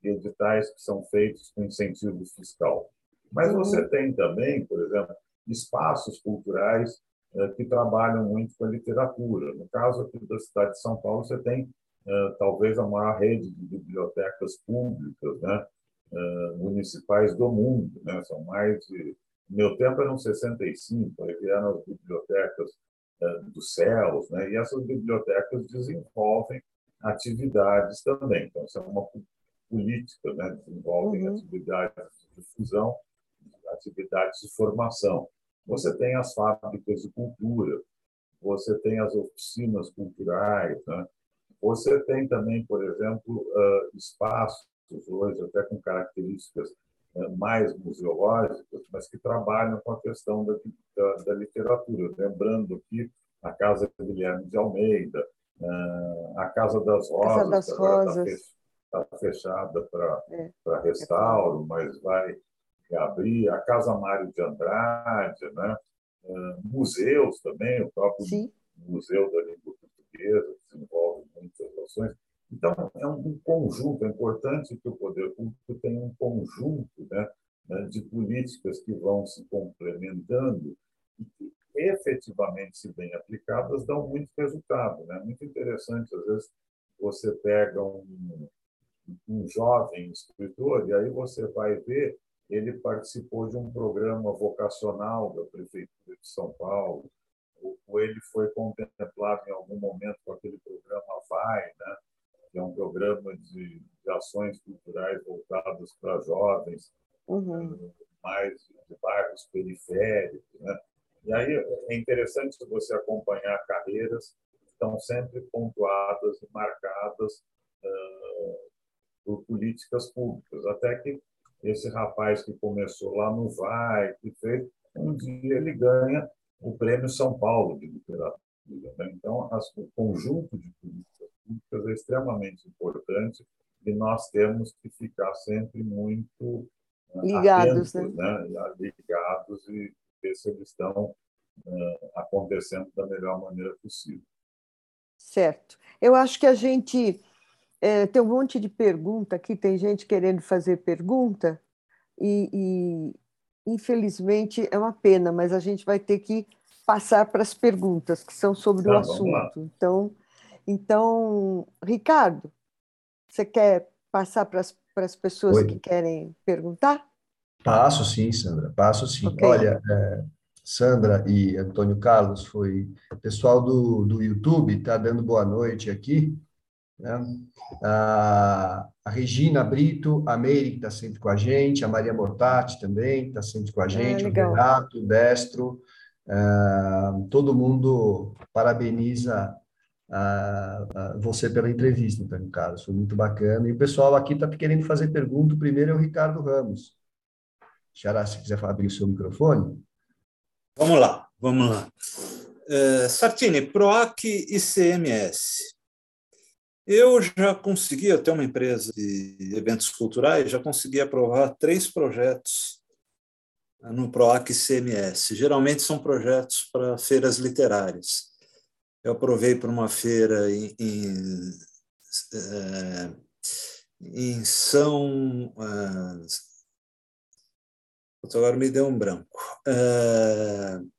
e editais que são feitos com incentivo fiscal. Mas uhum. você tem também, por exemplo, espaços culturais uh, que trabalham muito com a literatura. No caso aqui da cidade de São Paulo, você tem é, talvez a maior rede de bibliotecas públicas né, é, municipais do mundo. Né? São mais de. Meu tempo eram 65, aí vieram as bibliotecas é, dos céus, né? e essas bibliotecas desenvolvem atividades também. Então, isso é uma política, né? desenvolvem uhum. atividades de difusão, atividades de formação. Você tem as fábricas de cultura, você tem as oficinas culturais, né? Você tem também, por exemplo, espaços hoje até com características mais museológicas, mas que trabalham com a questão da, da, da literatura. Lembrando aqui a Casa Guilherme de Almeida, a Casa das Rosas, Casa das tá Rosas. está fechada para é. restauro, mas vai reabrir. A Casa Mário de Andrade, né? museus também, o próprio Sim. Museu da Língua Portuguesa, desenvolve muitas ações. Então, é um conjunto, é importante que o poder público tenha um conjunto né, né, de políticas que vão se complementando e que, efetivamente, se bem aplicadas, dão muito resultado. Né? Muito interessante, às vezes, você pega um, um jovem escritor e aí você vai ver ele participou de um programa vocacional da Prefeitura de São Paulo, ou ele foi contemplado em algum momento com aquele programa Vai, né? Que é um programa de, de ações culturais voltadas para jovens, uhum. Mais de bairros periféricos. Né? E aí é interessante você acompanhar carreiras que estão sempre pontuadas e marcadas uh, por políticas públicas, até que esse rapaz que começou lá no Vai, que fez, um dia ele ganha o Prêmio São Paulo de Literatura. Né? Então, as, o conjunto de políticas públicas é extremamente importante e nós temos que ficar sempre muito né, ligados, atentos, né? né? ligados e ver se eles estão uh, acontecendo da melhor maneira possível. Certo. Eu acho que a gente é, tem um monte de pergunta aqui, tem gente querendo fazer pergunta, e, e, Infelizmente, é uma pena, mas a gente vai ter que passar para as perguntas que são sobre tá, o assunto. Então, então, Ricardo, você quer passar para as, pessoas Oi. que querem perguntar? Passo sim, Sandra, passo sim. Okay. Olha, é, Sandra e Antônio Carlos, foi pessoal do, do YouTube está dando boa noite aqui. Né? A, a, Regina Brito, a Meire, que está sempre com a gente, a Maria Mortati também está sempre com a ah, gente, o Renato, o Destro, uh, todo mundo parabeniza a, a você pela entrevista, Antônio Carlos. Foi muito bacana. E o pessoal aqui está querendo fazer pergunta. O primeiro é o Ricardo Ramos. Xará, se quiser abrir o seu microfone. Vamos lá, vamos lá. Uh, Sartini, PROAC e CMS. Eu já consegui, eu tenho uma empresa de eventos culturais, já consegui aprovar três projetos no PROAC CMS. Geralmente são projetos para feiras literárias. Eu aprovei para uma feira em, em, é, em São. Uh, agora me deu um branco. Uh,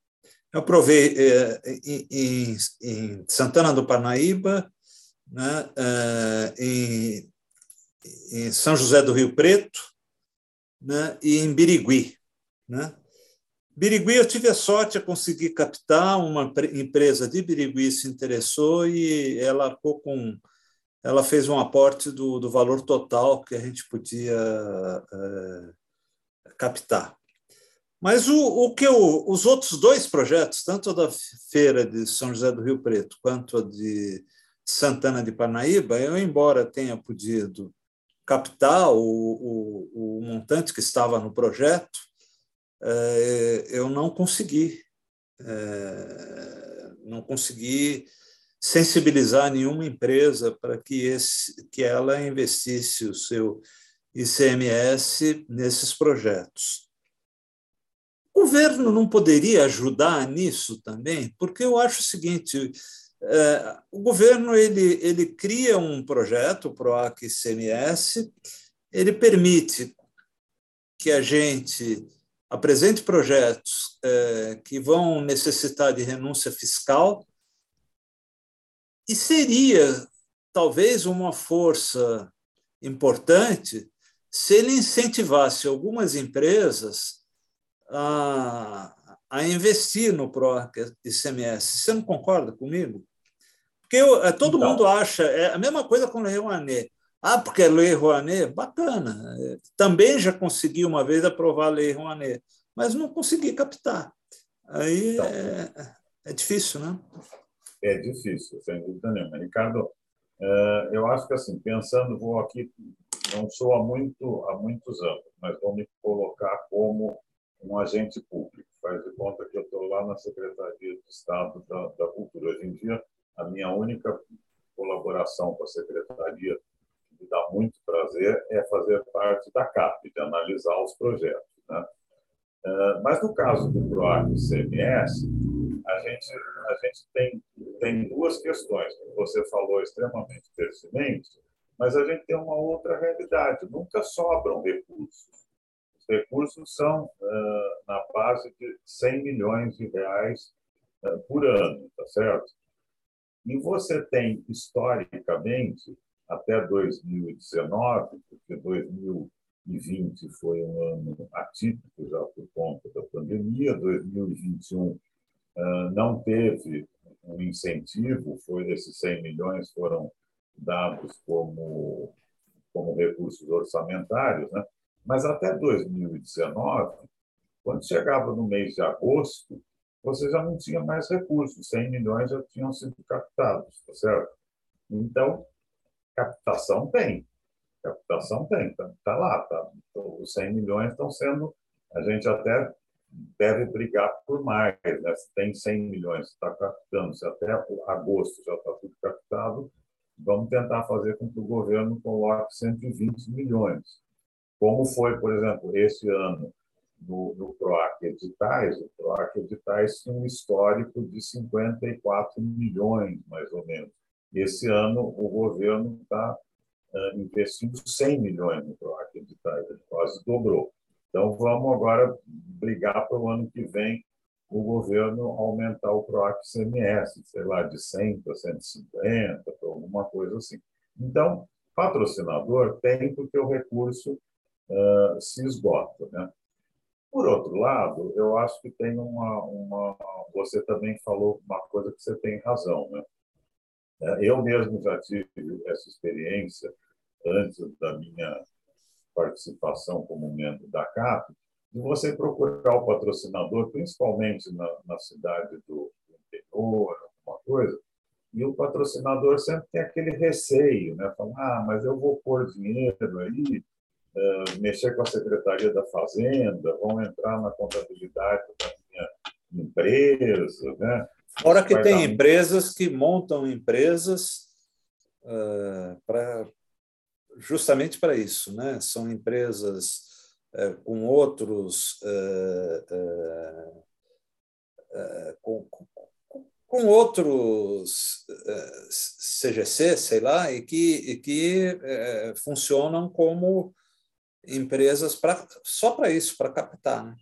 eu aprovei uh, em, em, Santana do Parnaíba, né, eh, em, em, São José do Rio Preto né, e em Birigui. Né? Birigui, eu tive a sorte de conseguir captar, uma empresa de Birigui se interessou e ela com ela fez um aporte do, do valor total que a gente podia é, captar. Mas o, o que eu, os outros dois projetos, tanto a da feira de São José do Rio Preto quanto a de Santana de Parnaíba, eu, embora tenha podido captar o, o, o montante que estava no projeto, eu não consegui, é, não consegui sensibilizar nenhuma empresa para que, esse, que ela investisse o seu ICMS nesses projetos. O governo não poderia ajudar nisso também, porque eu acho o seguinte: é, o governo ele, ele cria um projeto, o PROAC ICMS, ele permite que a gente apresente projetos é, que vão necessitar de renúncia fiscal e seria talvez uma força importante se ele incentivasse algumas empresas a, a investir no PROAC ICMS. Você não concorda comigo? Porque eu, é, todo então, mundo acha, é a mesma coisa com o Lei Rouanet. Ah, porque é Lei Rouanet? Bacana. Também já consegui uma vez aprovar a Lei Rouanet, mas não consegui captar. Aí então, é, é difícil, né? É difícil, sem dúvida nenhuma. Ricardo, é, eu acho que, assim, pensando, vou aqui, não sou há, muito, há muitos anos, mas vou me colocar como um agente público. Faz de conta que eu estou lá na Secretaria de Estado da, da Cultura. Hoje em dia, a minha única colaboração com a Secretaria me dá muito prazer é fazer parte da CAP, de analisar os projetos. Né? É, mas no caso do PROAC CMS, a gente, a gente tem, tem duas questões que você falou extremamente pertinente, mas a gente tem uma outra realidade. Nunca sobram recursos. Os recursos são uh, na base de 100 milhões de reais uh, por ano, tá certo? E você tem, historicamente, até 2019, porque 2020 foi um ano atípico já por conta da pandemia, 2021 ah, não teve um incentivo, foi esses 100 milhões foram dados como, como recursos orçamentários, né? mas até 2019, quando chegava no mês de agosto, você já não tinha mais recursos, 100 milhões já tinham sido captados, tá certo? Então, captação tem. Captação tem, está tá lá. Tá, os 100 milhões estão sendo. A gente até deve brigar por mais. Né? Se tem 100 milhões, está captando, se até agosto já está tudo captado, vamos tentar fazer com que o governo coloque 120 milhões. Como foi, por exemplo, esse ano no, no PROAC Editais, o PROAC Editais tinha um histórico de 54 milhões, mais ou menos. Esse ano, o governo está uh, investindo 100 milhões no PROAC Editais, quase dobrou. Então, vamos agora brigar para o ano que vem o governo aumentar o PROAC CMS, sei lá, de 100 para 150, para alguma coisa assim. Então, patrocinador tem porque o recurso uh, se esgota. Né? Por outro lado, eu acho que tem uma, uma. Você também falou uma coisa que você tem razão. Né? É, eu mesmo já tive essa experiência antes da minha participação como membro da CAP, de você procurar o patrocinador, principalmente na, na cidade do, interior, alguma coisa, E o patrocinador sempre tem aquele receio, né? Fala, ah, mas eu vou pôr dinheiro aí, uh, mexer com a Secretaria da Fazenda, vão entrar na contabilidade da minha empresa, né? Fora que tem empresas que montam empresas uh, para justamente para isso, né? São empresas uh, com outros uh, com, com outros CGC, sei lá, e que, e que funcionam como empresas pra, só para isso, para captar. Né?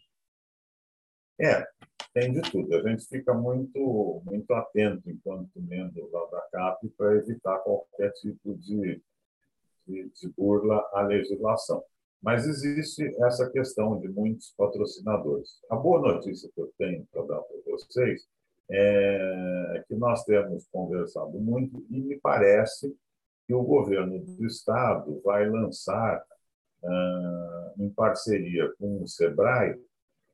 É, tem de tudo. A gente fica muito, muito atento, enquanto membro lá da CAP, para evitar qualquer tipo de, de, de burla à legislação. Mas existe essa questão de muitos patrocinadores. A boa notícia que eu tenho para dar para vocês é que nós temos conversado muito e me parece que o governo do estado vai lançar, ah, em parceria com o SEBRAE,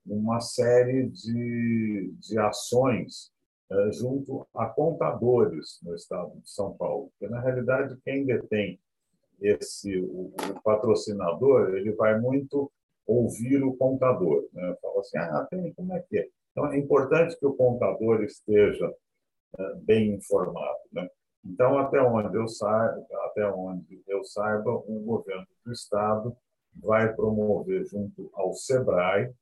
uma série de, de ações é, junto a contadores no estado de São Paulo. Porque, na realidade, quem detém esse o, o patrocinador, ele vai muito ouvir o contador. Né? Fala assim, ah, tem, como é que é? Então, é importante que o contador esteja é, bem informado. Né? Então, até onde eu saiba, até onde eu saiba, o governo do estado vai promover junto ao Sebrae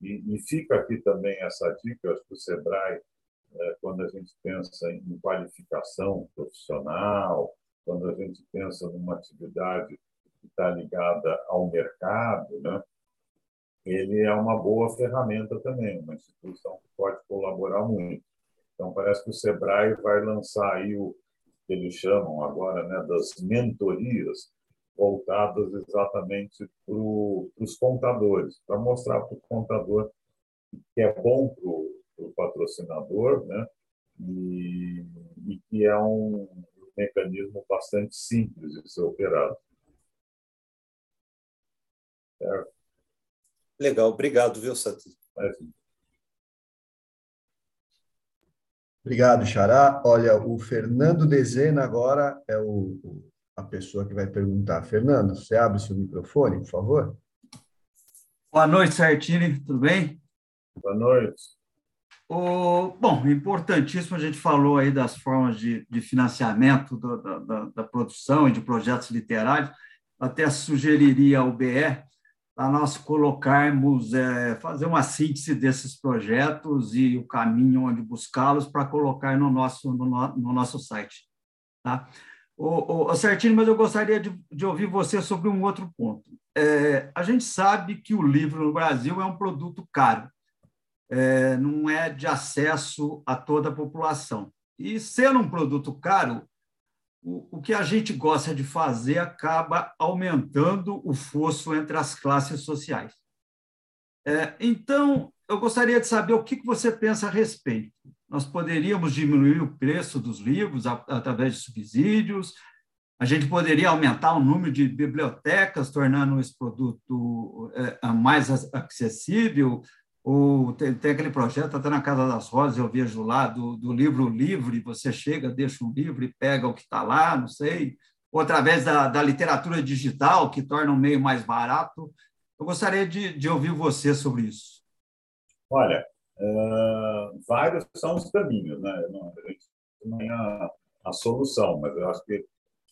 e, e fica aqui também essa dica, acho que o Sebrae, é, quando a gente pensa em qualificação profissional, quando a gente pensa numa atividade que está ligada ao mercado, né? ele é uma boa ferramenta também, uma instituição que pode colaborar muito. Então, parece que o Sebrae vai lançar aí o que eles chamam agora né, das mentorias, voltadas exatamente para os contadores, para mostrar para o contador que é bom para o patrocinador, né? E, e, que é um mecanismo bastante simples de ser operado. Certo? Legal, obrigado, viu, Sati? Obrigado, Xará. Olha, o Fernando Dezena agora é o, a pessoa que vai perguntar. Fernando, você abre seu microfone, por favor? Boa noite, Sartini, tudo bem? Boa noite. O, bom, importantíssimo, a gente falou aí das formas de, de financiamento do, da, da, produção e de projetos literários, até sugeriria ao BE a nós colocarmos, é, fazer uma síntese desses projetos e o caminho onde buscá-los para colocar no nosso, no, no nosso site. Tá? O, Certinho, mas eu gostaria de, de, ouvir você sobre um outro ponto. É, a gente sabe que o livro no Brasil é um produto caro, é, não é de acesso a toda a população. E sendo um produto caro, o, o que a gente gosta de fazer acaba aumentando o fosso entre as classes sociais. É, então, eu gostaria de saber o que, que você pensa a respeito nós poderíamos diminuir o preço dos livros através de subsídios, a gente poderia aumentar o número de bibliotecas, tornando esse produto é, mais acessível, ou tem, tem, aquele projeto até na Casa das Rosas, eu vejo lá, do, do livro livre, você chega, deixa um livro e pega o que está lá, não sei, ou através da, da literatura digital, que torna o meio mais barato. Eu gostaria de, de ouvir você sobre isso. Olha, Uh, vários são os caminhos, né? Não, não é a, a solução, mas eu acho que,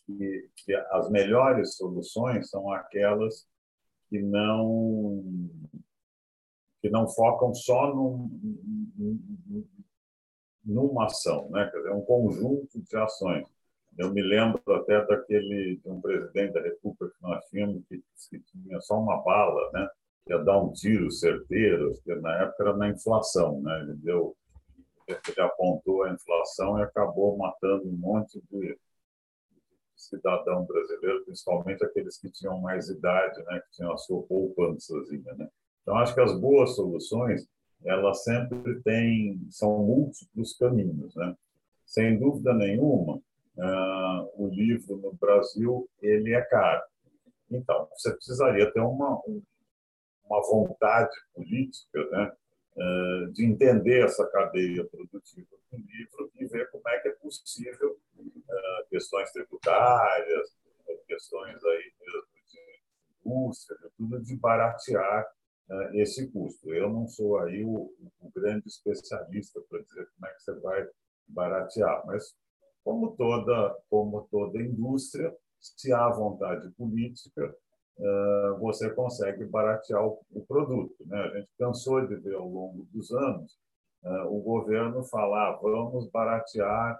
que, que, as melhores soluções são aquelas que não que não focam só num, numa ação, né? Quer dizer, um conjunto de ações. Eu me lembro até daquele de um presidente da República que nós tínhamos que, que tinha só uma bala, né? Ia dar um tiro certeiro, porque na época era na inflação, né? Ele deu, ele apontou a inflação e acabou matando um monte de cidadão brasileiro, principalmente aqueles que tinham mais idade, né? Que tinham a sua poupançazinha, né? Então acho que as boas soluções elas sempre têm são múltiplos caminhos, né? Sem dúvida nenhuma, uh, o livro no Brasil ele é caro. Então, você precisaria ter uma, uma vontade política né, de entender essa cadeia produtiva do livro e ver como é que é possível questões tributárias, questões aí mesmo de indústria, tudo de baratear esse custo. Eu não sou aí o, o grande especialista para dizer como é que você vai baratear, mas como toda como toda indústria, se há vontade política, você consegue baratear o produto. Né? A gente cansou de ver ao longo dos anos o governo falar vamos baratear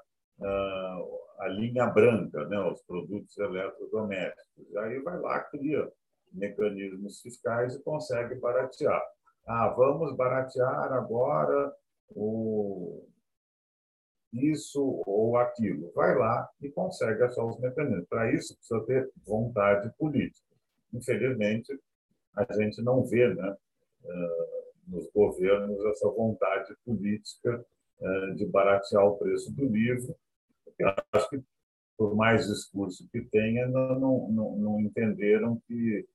a linha branca, né? os produtos eletrodomésticos. Aí vai lá, cria mecanismos fiscais e consegue baratear. Ah, vamos baratear agora o isso ou aquilo. Vai lá e consegue achar os mecanismos. Para isso, precisa ter vontade política. Infelizmente, a gente não vê né, nos governos essa vontade política de baratear o preço do livro. Acho que, por mais discurso que tenha, não, não, não entenderam que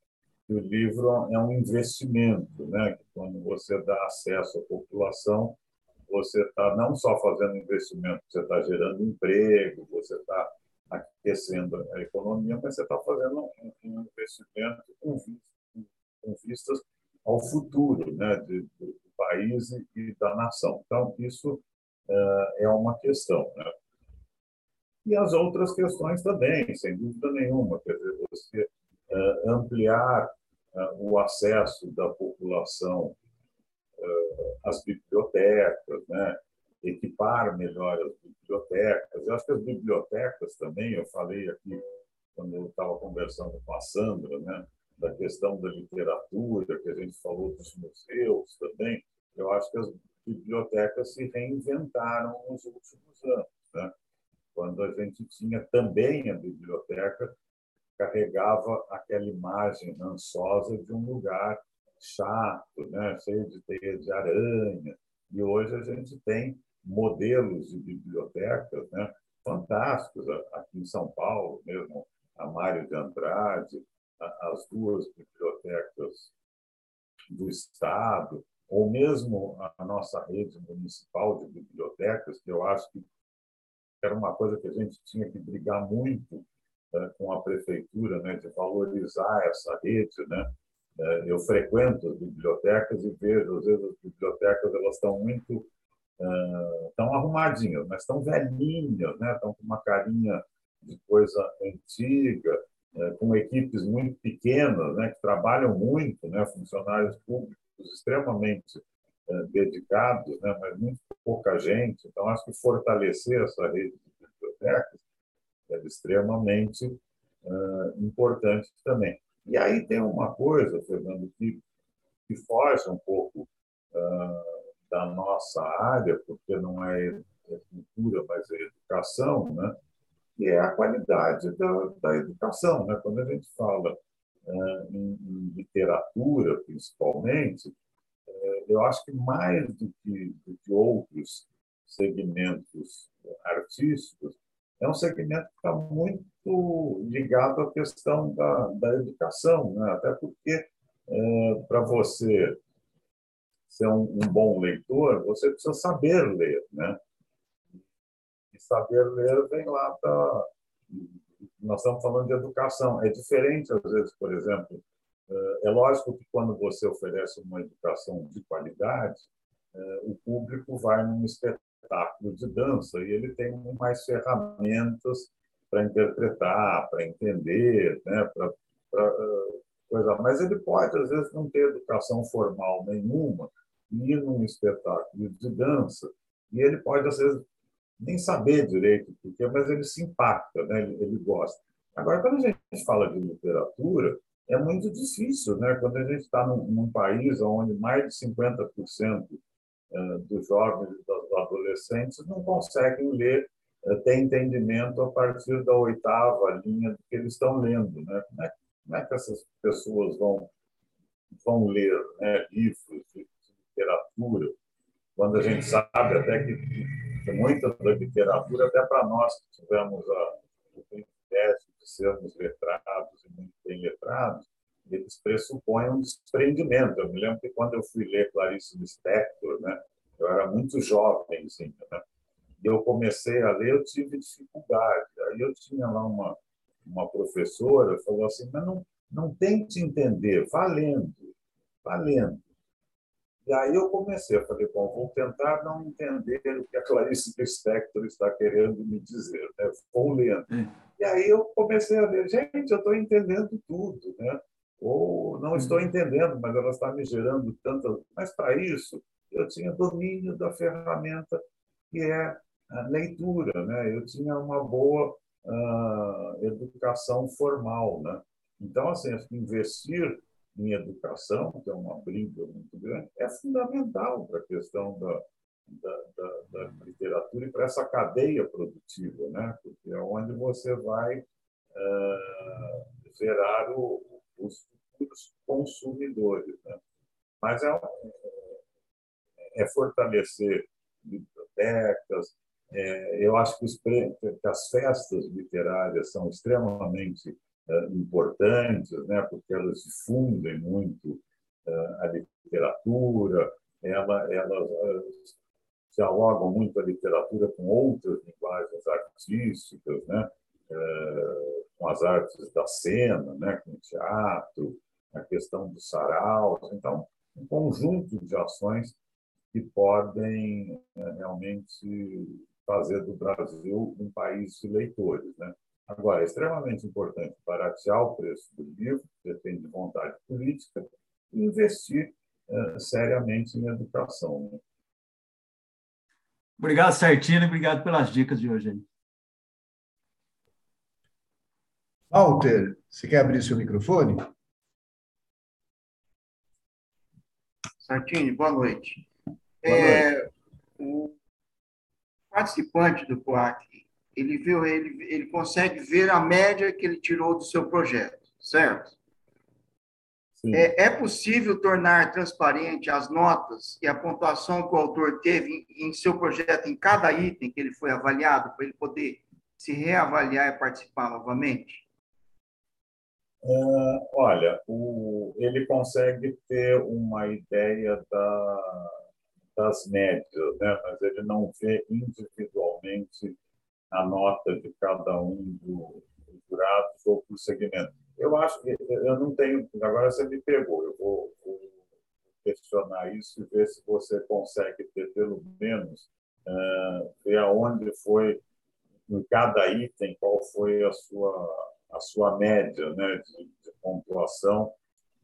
que o livro é um investimento, né? Que quando você dá acesso à população, você está não só fazendo investimento, você está gerando emprego, você está aquecendo a economia, mas você está fazendo um investimento com, com vistas ao futuro, né? De, do país e da nação. Então isso é, é uma questão, né? E as outras questões também, sem dúvida nenhuma, quer dizer, você é, ampliar é, o acesso da população às bibliotecas, né? equipar melhor as bibliotecas. Eu acho que as bibliotecas também, eu falei aqui quando eu estava conversando com a Sandra, né? da questão da literatura, que a gente falou dos museus também, eu acho que as bibliotecas se reinventaram nos últimos anos. Né? Quando a gente tinha também a biblioteca carregava aquela imagem rançosa de um lugar chato, né? cheio de teia de aranha. E hoje a gente tem modelos de bibliotecas né? fantásticos aqui em São Paulo, mesmo a Mário de Andrade, as duas bibliotecas do Estado, ou mesmo a nossa rede municipal de bibliotecas, que eu acho que era uma coisa que a gente tinha que brigar muito né, com a prefeitura, né, de valorizar essa rede, né? É, eu frequento as bibliotecas e vejo, às vezes, as bibliotecas elas estão muito estão uh, arrumadinhas, mas estão velhinhas, né? estão com uma carinha de coisa antiga, uh, com equipes muito pequenas, né? que trabalham muito, né? funcionários públicos extremamente uh, dedicados, né? mas muito pouca gente. Então, acho que fortalecer essa rede de bibliotecas é extremamente uh, importante também. E aí tem uma coisa, Fernando, que, que foge um pouco uh, da nossa área, porque não é, é cultura, mas é educação, né? que é a qualidade da, da educação. Né? Quando a gente fala uh, em, em, literatura, principalmente, uh, eu acho que mais do que, do que outros segmentos artísticos, é um segmento que está muito ligado à questão da, da educação, né? até porque é, para você ser um, um, bom leitor, você precisa saber ler, né? E saber ler vem lá da nós estamos falando de educação. É diferente às vezes, por exemplo, é, é lógico que quando você oferece uma educação de qualidade, é, o público vai num espetáculo de dança e ele tem mais ferramentas para interpretar, para entender, né, para coisa. Mas ele pode às vezes não ter educação formal nenhuma ir num espetáculo de dança e ele pode às vezes nem saber direito porque, mas ele se impacta, né, ele, ele gosta. Agora, quando a gente fala de literatura, é muito difícil, né? Quando a gente está num, num país onde mais de 50% eh, dos jovens e dos adolescentes não conseguem ler, eh, ter entendimento a partir da oitava linha que eles estão lendo. Né? Como, é, como é que essas pessoas vão, vão ler né, livros de literatura, quando a gente sabe até que, muita da literatura, até para nós que tivemos a, o privilégio de sermos letrados e muito bem letrados, eles pressupõem um desprendimento. Eu me lembro que quando eu fui ler Clarice Lispector, né, eu era muito jovem, assim, né, e eu comecei a ler, eu tive dificuldade. Aí eu tinha lá uma, uma professora, falou assim, mas não, não tente entender, valendo, valendo. E aí eu comecei, eu falei, bom, vou tentar não entender o que a Clarice Lispector está querendo me dizer, né? Vou lendo. E aí eu comecei a ler, gente, eu estou entendendo tudo, né? Ou não estou hum. entendendo, mas ela está me gerando tanta... Mas para isso, eu tinha domínio da ferramenta que é a leitura, né? Eu tinha uma boa uh, educação formal, né? Então, assim, investir em educação, que é uma briga muito grande, é fundamental para a questão da, da, da, da, literatura e para essa cadeia produtiva, né? porque é onde você vai uh, gerar o, os futuros consumidores. Né? Mas é, é fortalecer bibliotecas. É, eu acho que, os, que as festas literárias são extremamente importantes, né? porque elas difundem muito uh, a literatura, ela, elas dialogam muito a literatura com outras linguagens artísticas, né? com as artes da cena, né? com o teatro, a questão dos saraus. Então, um conjunto de ações que podem realmente fazer do Brasil um país de leitores. Né? Agora, é extremamente importante baratear o preço do livro, depende de vontade política, e investir uh, seriamente em educação. Né? Obrigado, Sertino, obrigado pelas dicas de hoje. Walter, você quer abrir seu microfone? Sartini, boa noite. Boa é, noite. o participante do COAC ele, viu, ele, ele consegue ver a média que ele tirou do seu projeto, certo? É, é, possível tornar transparente as notas e a pontuação que o autor teve em, em seu projeto, em cada item que ele foi avaliado, para ele poder se reavaliar e participar novamente? Uh, olha, o, ele consegue ter uma ideia da, das médias, né? mas ele não vê individualmente a nota de cada um dos jurados ou por segmento. Eu acho que eu não tenho. Agora você me pegou, eu vou, vou questionar isso e ver se você consegue ter, pelo menos, uh, ver aonde foi, em cada item, qual foi a sua, a sua média né, de, de pontuação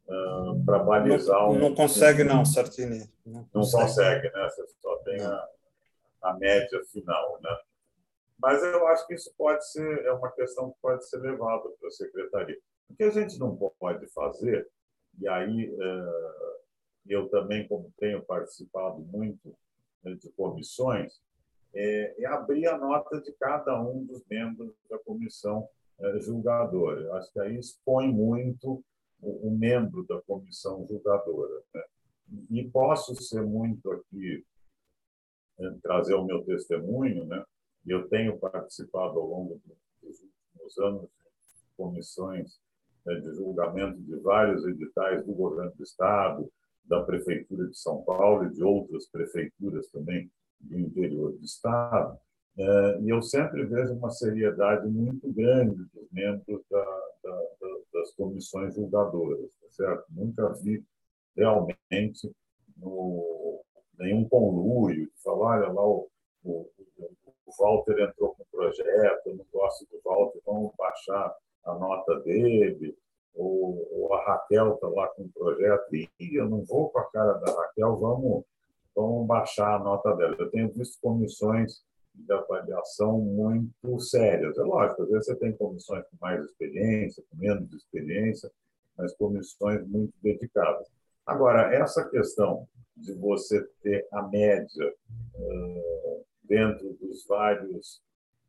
uh, para balizar não, um. Não consegue, não, Sartini. Não, não consegue. consegue, né? Você só tem a, a média final, né? Mas eu acho que isso pode ser é uma questão que pode ser levada para a secretaria. O que a gente não pode fazer, e aí é, eu também, como tenho participado muito né, de comissões, é, é, abrir a nota de cada um dos membros da comissão é, julgadora. Eu acho que aí expõe muito o, membro da comissão julgadora. Né? E posso ser muito aqui, trazer o meu testemunho, né? Eu tenho participado ao longo dos últimos anos de comissões né, de julgamento de vários editais do governo do Estado, da Prefeitura de São Paulo e de outras prefeituras também do interior do Estado. É, e eu sempre vejo uma seriedade muito grande dos membros da, da, da, das comissões julgadoras, tá certo? Nunca vi realmente no, nenhum conluio de falar, olha lá, o, o, o Walter entrou com um projeto, eu não gosto do Walter, vamos baixar a nota dele, ou, ou a Raquel está lá com um projeto, e eu não vou com a cara da Raquel, vamos, vamos baixar a nota dela. Eu tenho visto comissões de avaliação muito sérias. É lógico, às vezes você tem comissões com mais experiência, com menos experiência, mas comissões muito dedicadas. Agora, essa questão de você ter a média uh, dentro dos vários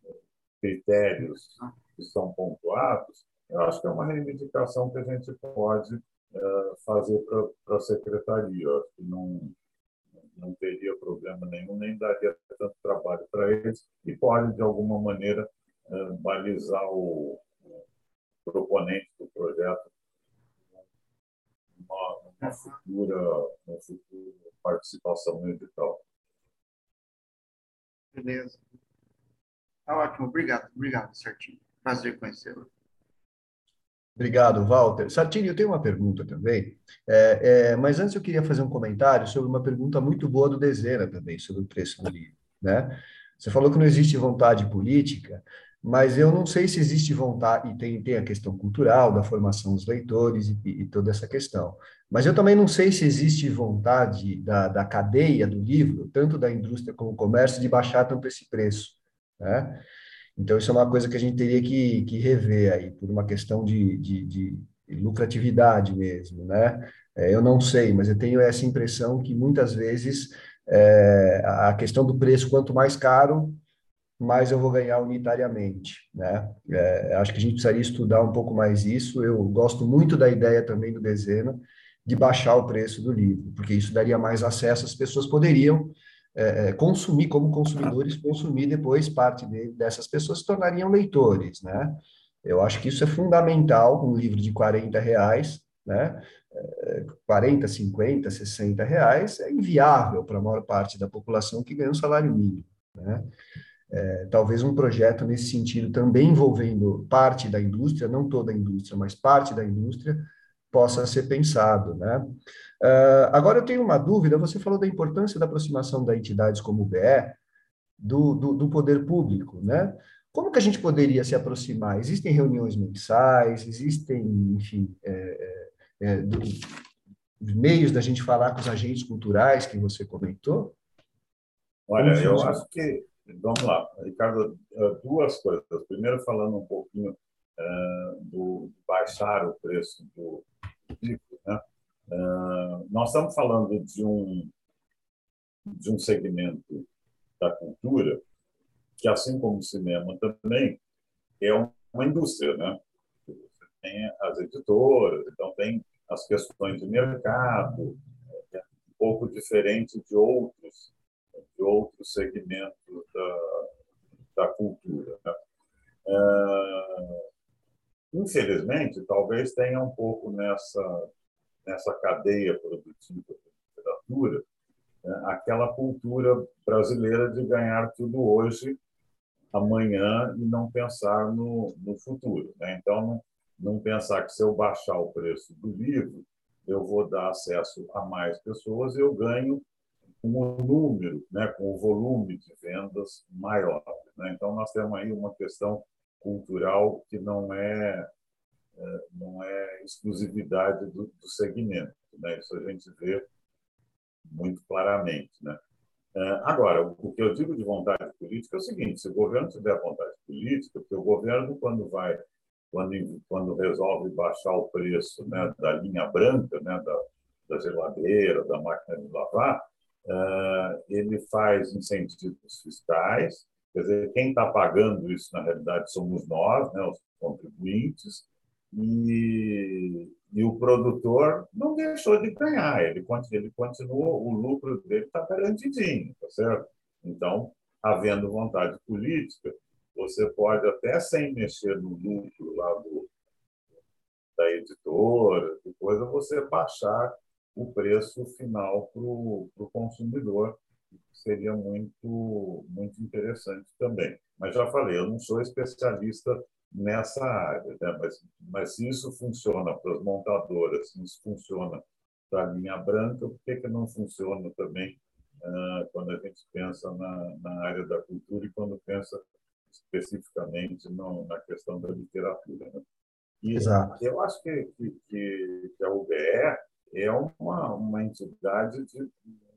eh, critérios que são pontuados, eu acho que é uma reivindicação que a gente pode uh, fazer para a secretaria. Eu acho que não, não teria problema nenhum, nem daria tanto trabalho para eles, e pode, de alguma maneira, uh, balizar o, o proponente do projeto numa, numa futura, numa futura participação no edital. Beleza. Tá ótimo, obrigado, obrigado, certinho. Prazer conhecê-lo. Obrigado, Walter. Sartini, eu tenho uma pergunta também, é, é, mas antes eu queria fazer um comentário sobre uma pergunta muito boa do Dezena também, sobre o preço do livro. Né? Você falou que não existe vontade política, mas eu não sei se existe vontade, e tem, tem a questão cultural, da formação dos leitores e, e toda essa questão. Mas eu também não sei se existe vontade da, da cadeia do livro, tanto da indústria como do comércio, de baixar tanto esse preço. Né? Então, isso é uma coisa que a gente teria que, que rever aí, por uma questão de, de, de lucratividade mesmo, né? É, eu não sei, mas eu tenho essa impressão que muitas vezes é, a questão do preço, quanto mais caro, mais eu vou ganhar unitariamente, né? É, acho que a gente precisaria estudar um pouco mais isso. Eu gosto muito da ideia também do Dezena de baixar o preço do livro, porque isso daria mais acesso, as pessoas poderiam é, é, consumir, como consumidores, consumir depois parte de, dessas pessoas se tornariam leitores, né? Eu acho que isso é fundamental, um livro de 40 reais, né? 40, 50, 60 reais é inviável para a maior parte da população que ganha um salário mínimo, né? É, talvez um projeto nesse sentido também envolvendo parte da indústria, não toda a indústria, mas parte da indústria, possa ser pensado, né? Uh, agora eu tenho uma dúvida, você falou da importância da aproximação da entidades como o BE do, do, do, poder público, né? Como que a gente poderia se aproximar? Existem reuniões mensais, existem, enfim, é, é, é do, meios da gente falar com os agentes culturais que você comentou? Olha, eu acho que, vamos lá, Ricardo, eh, duas coisas. Primeiro, falando um pouquinho uh, do baixar o preço do, né? Uh, nós estamos falando de um de um segmento da cultura que, assim como o cinema também, é uma indústria, né? Você tem as editoras, então tem as questões de mercado, é um pouco diferente de outros de outros segmentos da, da cultura. Né? Uh, infelizmente, talvez tenha um pouco nessa nessa cadeia produtiva da literatura, né, aquela cultura brasileira de ganhar tudo hoje, amanhã e não pensar no, no futuro. Né? Então, não, não pensar que se eu baixar o preço do livro, eu vou dar acesso a mais pessoas e eu ganho com o número, né, com o volume de vendas maior. Né? Então, nós temos aí uma questão cultural que não é é, não é exclusividade do, do segmento. Né? Isso a gente vê muito claramente. Né? É, agora, o que eu digo de vontade política é o seguinte: se o governo tiver vontade política, porque o governo, quando vai, quando, quando resolve baixar o preço né, da linha branca, né, da, da geladeira, da máquina de lavar, ele faz incentivos fiscais. Quer dizer, quem está pagando isso, na realidade, somos nós, né, os contribuintes, e, e o produtor não deixou de ganhar, ele, ele continuou, o lucro dele está garantidinho, tá certo? Então, havendo vontade política, você pode até sem mexer no lucro lá do, da editora, depois você baixar o preço final para o consumidor, seria muito, muito interessante também. Mas já falei, eu não sou especialista nessa área. Né? Mas, mas se isso funciona para as montadoras, se isso funciona para a linha branca, por que, que não funciona também uh, quando a gente pensa na, na área da cultura e quando pensa especificamente no, na questão da literatura? Né? E Exato. eu acho que, que, que a UBE é uma, uma entidade de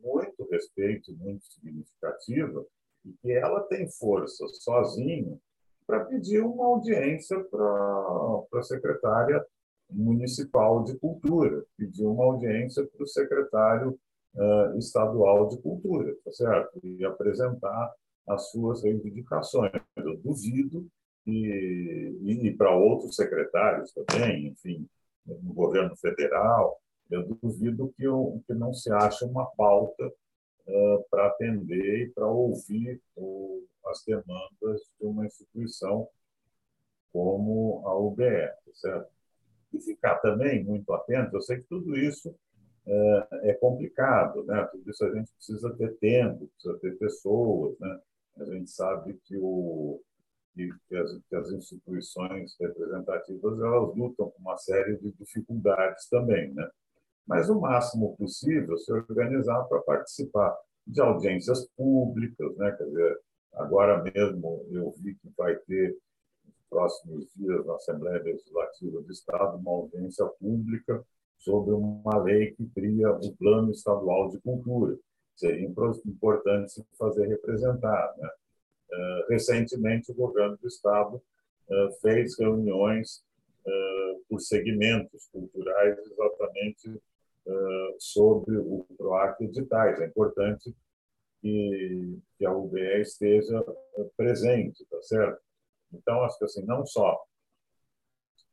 muito respeito, muito significativa, e que ela tem força sozinha para pedir uma audiência para a secretária municipal de cultura, pedir uma audiência para o secretário uh, estadual de cultura, tá certo? E apresentar as suas reivindicações. Eu duvido e, e para outros secretários também, enfim, no governo federal, eu duvido que, eu, que não se ache uma pauta uh, para atender e para ouvir o, as demandas de uma instituição como a UBE, certo? E ficar também muito atento. Eu sei que tudo isso é, é complicado, né? Tudo isso a gente precisa ter tempo, precisa ter pessoas, né? A gente sabe que o que as, que as instituições representativas elas lutam com uma série de dificuldades também, né? Mas o máximo possível se organizar para participar de audiências públicas, né? Quer dizer, agora mesmo eu vi que vai ter nos próximos dias na Assembleia Legislativa do Estado uma audiência pública sobre uma lei que cria o Plano Estadual de Cultura. Seria importante se fazer representar, né? Eh, recentemente, o governo do Estado eh, fez reuniões eh, por segmentos culturais exatamente sobre o PROAC editais. É importante que, que a UBE esteja presente, tá certo? Então, acho que assim, não só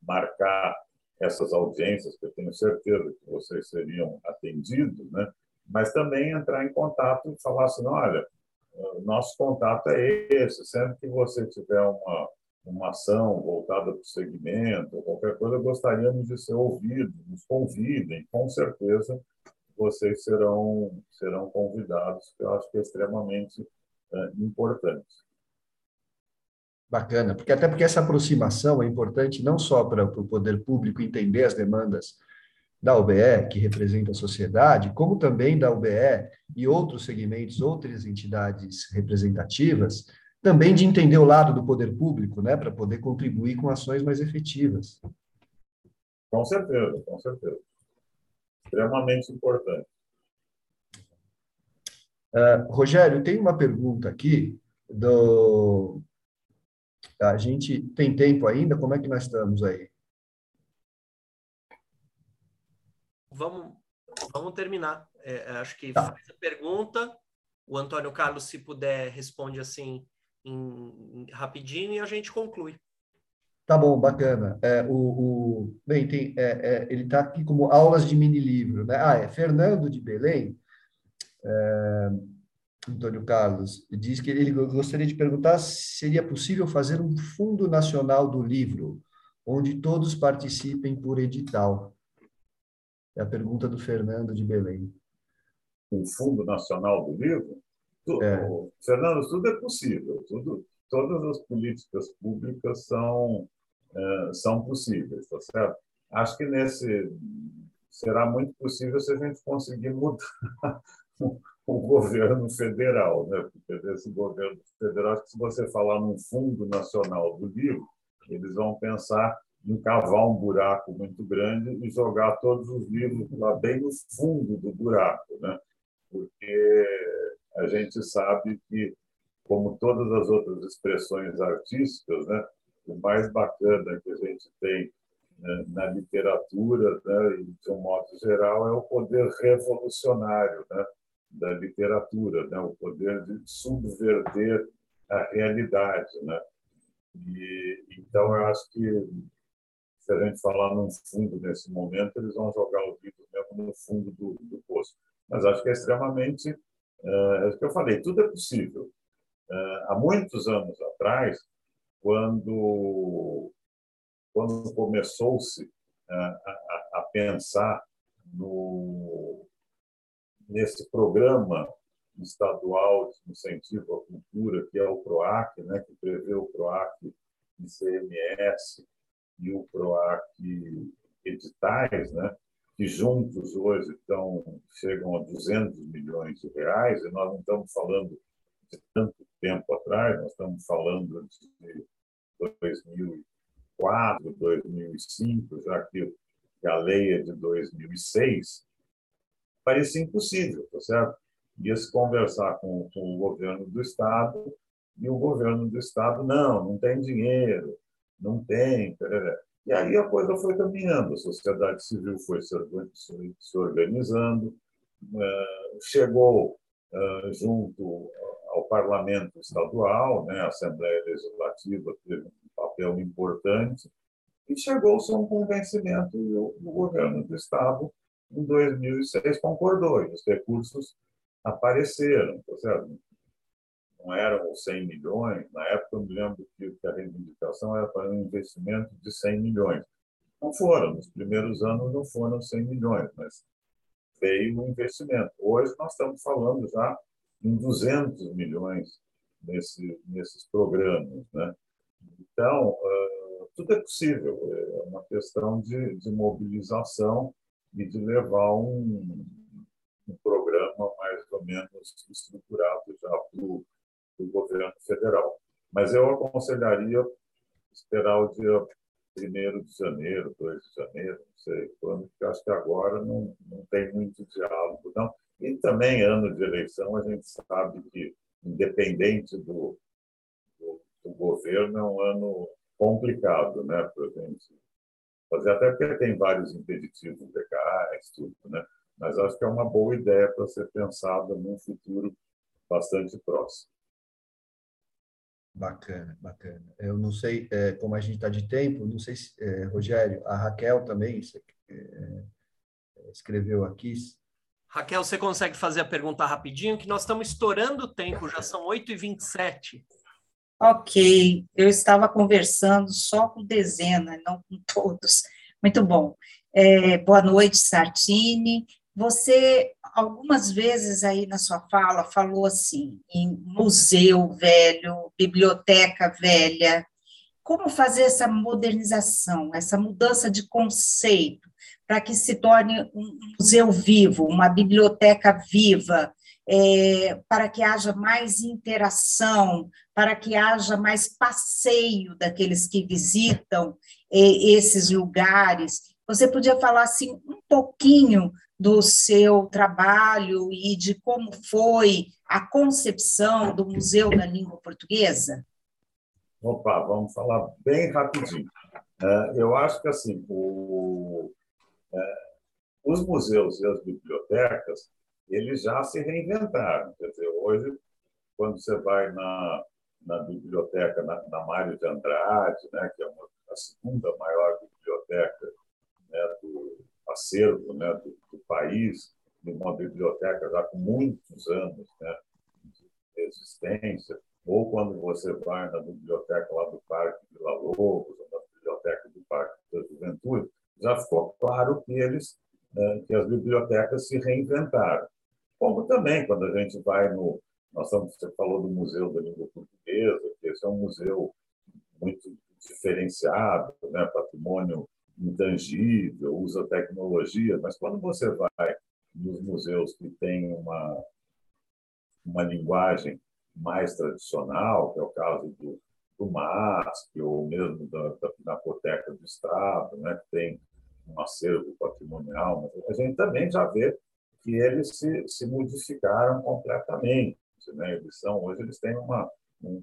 marcar essas audiências, que eu tenho certeza que vocês seriam atendidos, né? mas também entrar em contato e falar assim, olha, nosso contato é esse. Sempre que você tiver uma, uma ação voltada para o segmento, qualquer coisa, gostaríamos de ser ouvidos. Nos convidem, com certeza vocês serão, serão convidados, que eu acho que é extremamente é, importante. Bacana, porque até porque essa aproximação é importante não só para, para o poder público entender as demandas da UBE, que representa a sociedade, como também da UBE e outros segmentos, outras entidades representativas, também de entender o lado do poder público, né, para poder contribuir com ações mais efetivas. Com certeza, com certeza. Extremamente importante. Uh, Rogério, tem uma pergunta aqui do. A gente tem tempo ainda? Como é que nós estamos aí? vamos, vamos terminar. É, é, acho que tá. faz a pergunta, o Antônio Carlos, se puder, responde assim em, rapidinho e a gente conclui. Tá bom, bacana. É, o, o, bem, tem, é, é, ele está aqui como aulas de mini livro, né? Ah, é Fernando de Belém, é, Antônio Carlos, diz que ele gostaria de perguntar se seria possível fazer um fundo nacional do livro, onde todos participem por edital. É a pergunta do Fernando de Belém. O Fundo Nacional do Livro? É. Fernando, tudo é possível. Tudo, todas as políticas públicas são, é, são possíveis, tá certo? Acho que nesse será muito possível se a gente conseguir mudar o, o governo federal, né? Porque esse governo federal, se você falar num Fundo Nacional do Livro, eles vão pensar encavar um buraco muito grande e jogar todos os livros lá bem no fundo do buraco, né? Porque a gente sabe que, como todas as outras expressões artísticas, né, o mais bacana que a gente tem né, na literatura, né, de um modo geral, é o poder revolucionário né, da literatura, né, o poder de subverter a realidade, né? E então eu acho que se a gente falar num fundo nesse momento, eles vão jogar o vidro mesmo no fundo do, do poço. Mas acho que é extremamente. É, é o que eu falei, tudo é possível. É, há muitos anos atrás, quando, quando começou-se a, a, a, pensar no, nesse programa estadual de incentivo à cultura, que é o PROAC, né, que prevê o PROAC ICMS, e o PROAC editais, né, que juntos hoje estão, chegam a 200 milhões de reais, e nós não estamos falando de tanto tempo atrás, nós estamos falando de 2004, 2005, já que a lei é de 2006, parecia impossível, tá certo? Ia se conversar com, com o governo do Estado, e o governo do Estado, não, não tem dinheiro, não tem. E aí a coisa foi caminhando, a sociedade civil foi se organizando, eh, chegou eh, junto ao parlamento estadual, né, a Assembleia Legislativa teve um papel importante, e chegou-se a um convencimento e o, governo do Estado, em 2006, concordou, e os recursos apareceram, tá certo? Não eram 100 milhões, na época eu me lembro que a reivindicação era para um investimento de 100 milhões. Não foram, nos primeiros anos não foram 100 milhões, mas veio o investimento. Hoje nós estamos falando já em 200 milhões nesse, nesses programas. Né? Então, uh, tudo é possível, é uma questão de, de mobilização e de levar um, um programa mais ou menos estruturado já para o governo federal. Mas eu aconselharia esperar o dia 1 de janeiro, 2 de janeiro, não sei quando, porque acho que agora não, não tem muito diálogo, não. E também, ano de eleição, a gente sabe que, independente do, do, do governo, é um ano complicado né, para a gente fazer, até porque tem vários impeditivos legais, tudo, né? mas acho que é uma boa ideia para ser pensada num futuro bastante próximo. Bacana, bacana. Eu não sei é, como a gente está de tempo, não sei se, é, Rogério, a Raquel também é, escreveu aqui. Raquel, você consegue fazer a pergunta rapidinho? Que nós estamos estourando o tempo, já são 8h27. Ok, eu estava conversando só com dezena, não com todos. Muito bom. É, boa noite, Sartini. Você, algumas vezes aí na sua fala, falou assim, em museu velho, biblioteca velha. Como fazer essa modernização, essa mudança de conceito, para que se torne um museu vivo, uma biblioteca viva, é, para que haja mais interação, para que haja mais passeio daqueles que visitam é, esses lugares. Você podia falar assim um pouquinho do seu trabalho e de como foi a concepção do Museu da Língua Portuguesa? Opa, vamos falar bem rapidinho. É, eu acho que assim o, é, os museus e as bibliotecas eles já se reinventaram. Quer dizer, hoje, quando você vai na, na biblioteca, na, na Mário de Andrade, né, que é uma, a segunda maior biblioteca né, do, acervo né, do, do país, de uma biblioteca já com muitos anos né, de existência, ou quando você vai na biblioteca lá do Parque Vila Lobos, ou na biblioteca do Parque da Juventude, já ficou claro que eles, né, que as bibliotecas se reinventaram. Como também quando a gente vai no, nós estamos, você falou do Museu da Língua Portuguesa, que esse é um museu muito diferenciado, né, patrimônio intangível, usa tecnologia, mas quando você vai nos museus que têm uma, uma linguagem mais tradicional, que é o caso do, do MASP, ou mesmo da, da Pinacoteca do Estado, né, que tem um acervo patrimonial, a gente também já vê que eles se, se modificaram completamente. Né? Eles são, hoje eles têm uma, um,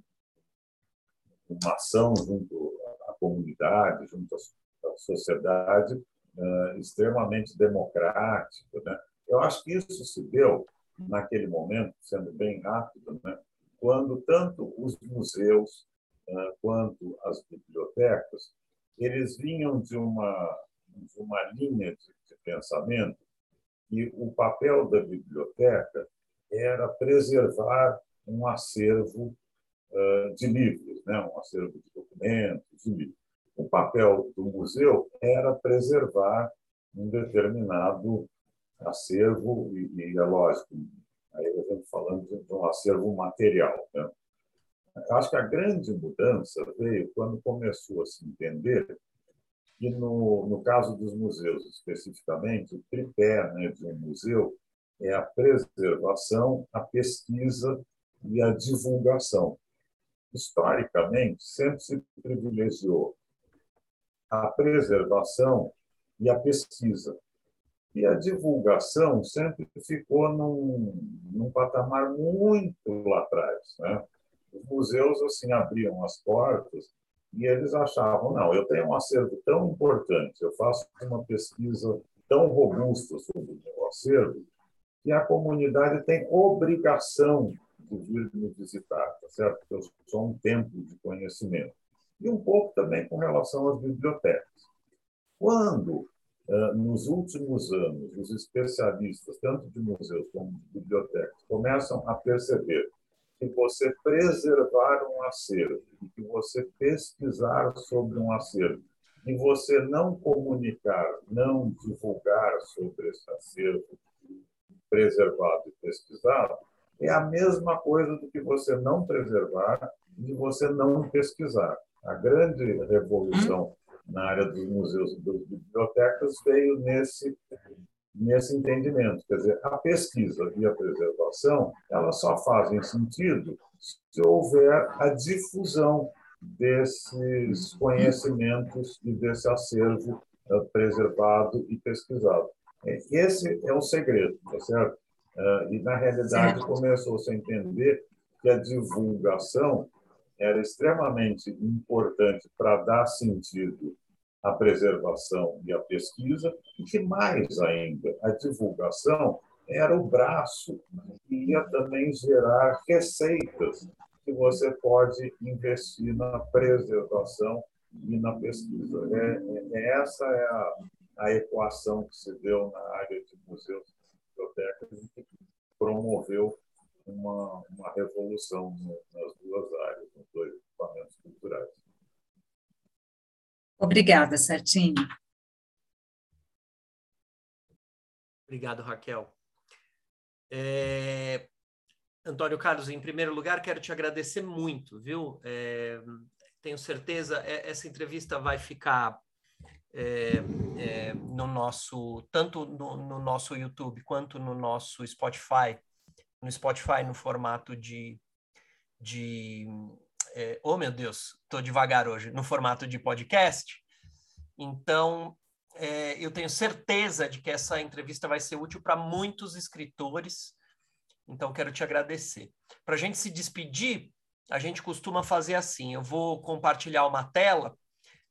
uma ação junto à comunidade, junto às sociedade uh, extremamente democrática. Né? Eu acho que isso se deu naquele momento, sendo bem rápido, né? quando tanto os museus uh, quanto as bibliotecas eles vinham de uma de uma linha de, de pensamento e o papel da biblioteca era preservar um acervo uh, de livros, né? um acervo de documentos, de livros. O papel do museu era preservar um determinado acervo, e, e é lógico, aí a gente falando de um acervo material. Né? Acho que a grande mudança veio quando começou a se entender que, no, no caso dos museus especificamente, o tripé né, de um museu é a preservação, a pesquisa e a divulgação. Historicamente, sempre se privilegiou a preservação e a pesquisa. E a divulgação sempre ficou num, num patamar muito lá atrás. Né? Os museus assim abriam as portas e eles achavam, não, eu tenho um acervo tão importante, eu faço uma pesquisa tão robusta sobre o meu acervo, que a comunidade tem obrigação de vir me visitar, tá certo? Porque eu sou um templo de conhecimento e um pouco também com relação às bibliotecas. Quando, eh, nos últimos anos, os especialistas, tanto de museus como de bibliotecas, começam a perceber que você preservar um acervo que você pesquisar sobre um acervo e você não comunicar, não divulgar sobre esse acervo preservado e pesquisado, é a mesma coisa do que você não preservar e você não pesquisar. A grande revolução na área dos museus e das bibliotecas veio nesse nesse entendimento, quer dizer, a pesquisa e a preservação, elas só fazem sentido se houver a difusão desses conhecimentos e desse acervo eh, preservado e pesquisado. É, esse é o segredo, tá certo? Eh, e, na realidade, começou-se a entender que a divulgação era extremamente importante para dar sentido à preservação e à pesquisa, e que mais ainda, a divulgação era o braço que ia também gerar receitas que você pode investir na preservação e na pesquisa. É, é, é essa é a, a equação que se deu na área de museus e bibliotecas e que promoveu uma, uma revolução nas duas áreas, nos dois equipamentos culturais. Obrigada, Sartinho. Obrigado, Raquel. É... Antônio Carlos, em primeiro lugar, quero te agradecer muito, viu? É... Tenho certeza, é, essa entrevista vai ficar é, é, no nosso, tanto no, no, nosso YouTube quanto no nosso Spotify, no Spotify no formato de, de é, oh meu Deus, estou devagar hoje, no formato de podcast. Então, é, eu tenho certeza de que essa entrevista vai ser útil para muitos escritores. Então, quero te agradecer. Para a gente se despedir, a gente costuma fazer assim: eu vou compartilhar uma tela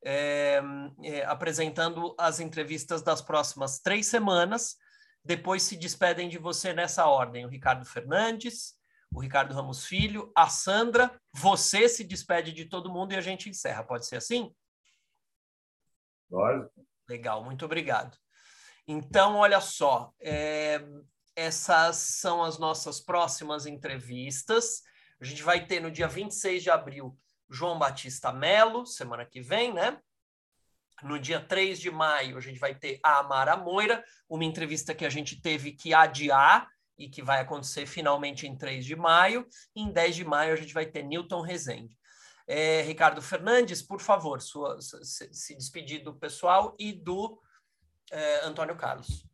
é, é, apresentando as entrevistas das próximas três semanas. Depois se despedem de você nessa ordem: o Ricardo Fernandes, o Ricardo Ramos Filho, a Sandra, você se despede de todo mundo e a gente encerra. Pode ser assim? Lógico. Legal, muito obrigado. Então, olha só, é, essas são as nossas próximas entrevistas. A gente vai ter no dia 26 de abril João Batista Melo, semana que vem, né? No dia 3 de maio, a gente vai ter a Amara Moira, uma entrevista que a gente teve que adiar e que vai acontecer finalmente em 3 de maio. Em 10 de maio, a gente vai ter Newton Rezende. É, Ricardo Fernandes, por favor, sua, se, se, despedir do pessoal e do é, Antônio Carlos.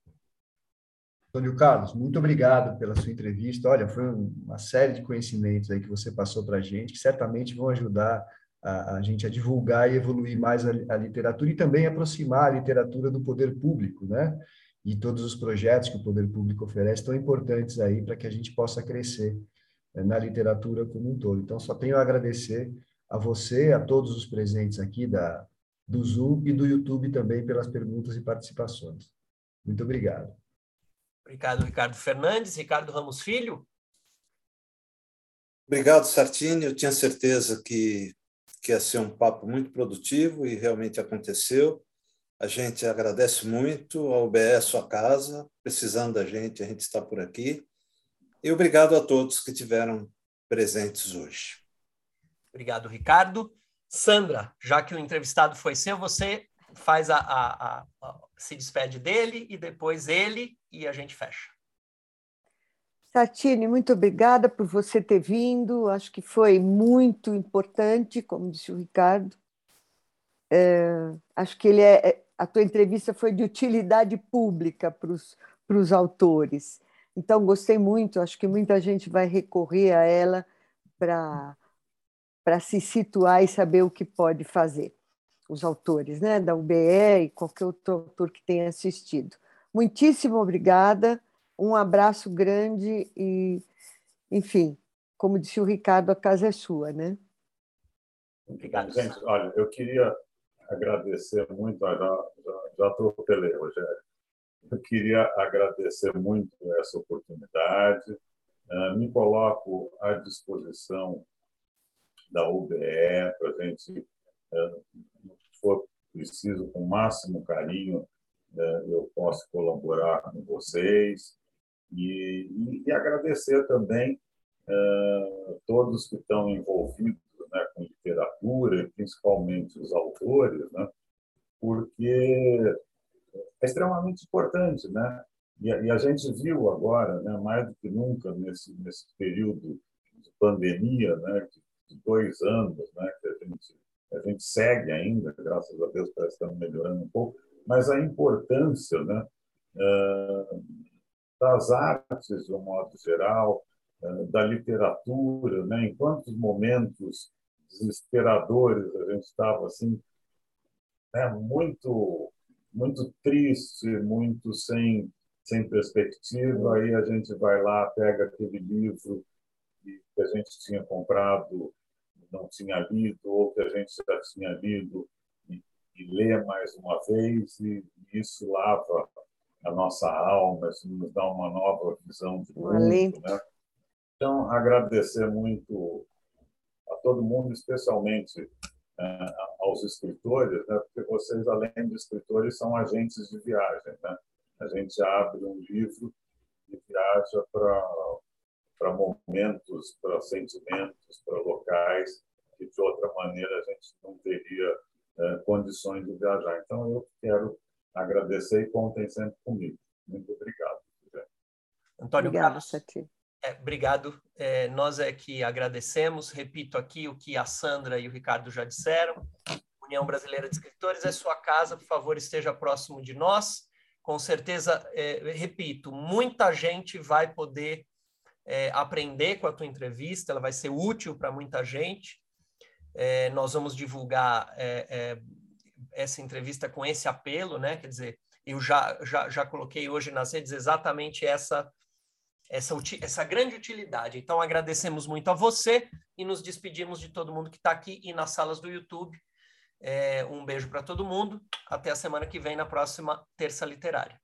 Antônio Carlos, muito obrigado pela sua entrevista. Olha, foi uma série de conhecimentos aí que você passou para a gente, que certamente vão ajudar a, a, gente a divulgar e evoluir mais a, a literatura e também aproximar a literatura do poder público, né? E todos os projetos que o poder público oferece estão importantes aí para que a gente possa crescer eh, na literatura como um todo. Então, só tenho a agradecer a você, a todos os presentes aqui da, do Zoom e do YouTube também pelas perguntas e participações. Muito obrigado. Obrigado, Ricardo Fernandes. Ricardo Ramos Filho. Obrigado, Sartini. Eu tinha certeza que, que ia ser um papo muito produtivo e realmente aconteceu. A gente agradece muito ao UBE Sua Casa, precisando da gente, a gente está por aqui. E obrigado a todos que tiveram presentes hoje. Obrigado, Ricardo. Sandra, já que o entrevistado foi seu, você faz a, a, a, a se despede dele e depois ele e a gente fecha. Satine, muito obrigada por você ter vindo. Acho que foi muito importante, como disse o Ricardo. É, acho que ele é, é a tua entrevista foi de utilidade pública para os autores. Então, gostei muito, acho que muita gente vai recorrer a ela para se situar e saber o que pode fazer, os autores né, da UBE e qualquer outro autor que tenha assistido. Muitíssimo obrigada, um abraço grande e, enfim, como disse o Ricardo, a casa é sua, né? Obrigado. Gente, olha, eu queria agradecer muito, já, já, já atropelei, Rogério. Eu queria agradecer muito essa oportunidade. Eh, me coloco à disposição da UBE para a gente, eh, se for preciso, com o máximo carinho, eh, eu posso colaborar com vocês. E, e, e agradecer também todos que estão envolvidos né, com literatura, principalmente os autores, né, porque é extremamente importante, né? E a, e a gente viu agora, né, mais do que nunca nesse nesse período de pandemia, né, de, dois anos, né, que a gente a gente segue ainda, graças a Deus, parece que estamos melhorando um pouco, mas a importância, né, das artes, de um modo geral, da literatura, né? em quantos momentos desesperadores a gente estava assim, né? muito, muito triste, muito sem, sem perspectiva. Aí a gente vai lá, pega aquele livro que a gente tinha comprado, não tinha lido, ou que a gente já tinha lido e, e lê mais uma vez, e isso lava a nossa alma, isso nos dá uma nova visão de mundo. Né? Então, agradecer muito a todo mundo, especialmente uh, aos escritores, né? porque vocês, além de escritores, são agentes de viagem. Né? A gente abre um livro e viaja para momentos, para sentimentos, para locais que de outra maneira a gente não teria uh, condições de viajar. Então, eu quero agradecer e contem sempre comigo. Muito obrigado. Antônio Obrigado, Carlos. É, obrigado. É, nós é que agradecemos. Repito aqui o que a Sandra e o Ricardo já disseram. União Brasileira de Escritores é sua casa, por favor, esteja próximo de nós. Com certeza, é, repito, muita gente vai poder é, aprender com a tua entrevista, ela vai ser útil para muita gente. É, nós vamos divulgar é, essa entrevista com esse apelo, né? Quer dizer, eu já, já, já coloquei hoje nas redes exatamente essa, essa, essa grande utilidade. Então, agradecemos muito a você e nos despedimos de todo mundo que está aqui e nas salas do YouTube. É, um beijo para todo mundo. Até a semana que vem, na próxima Terça Literária.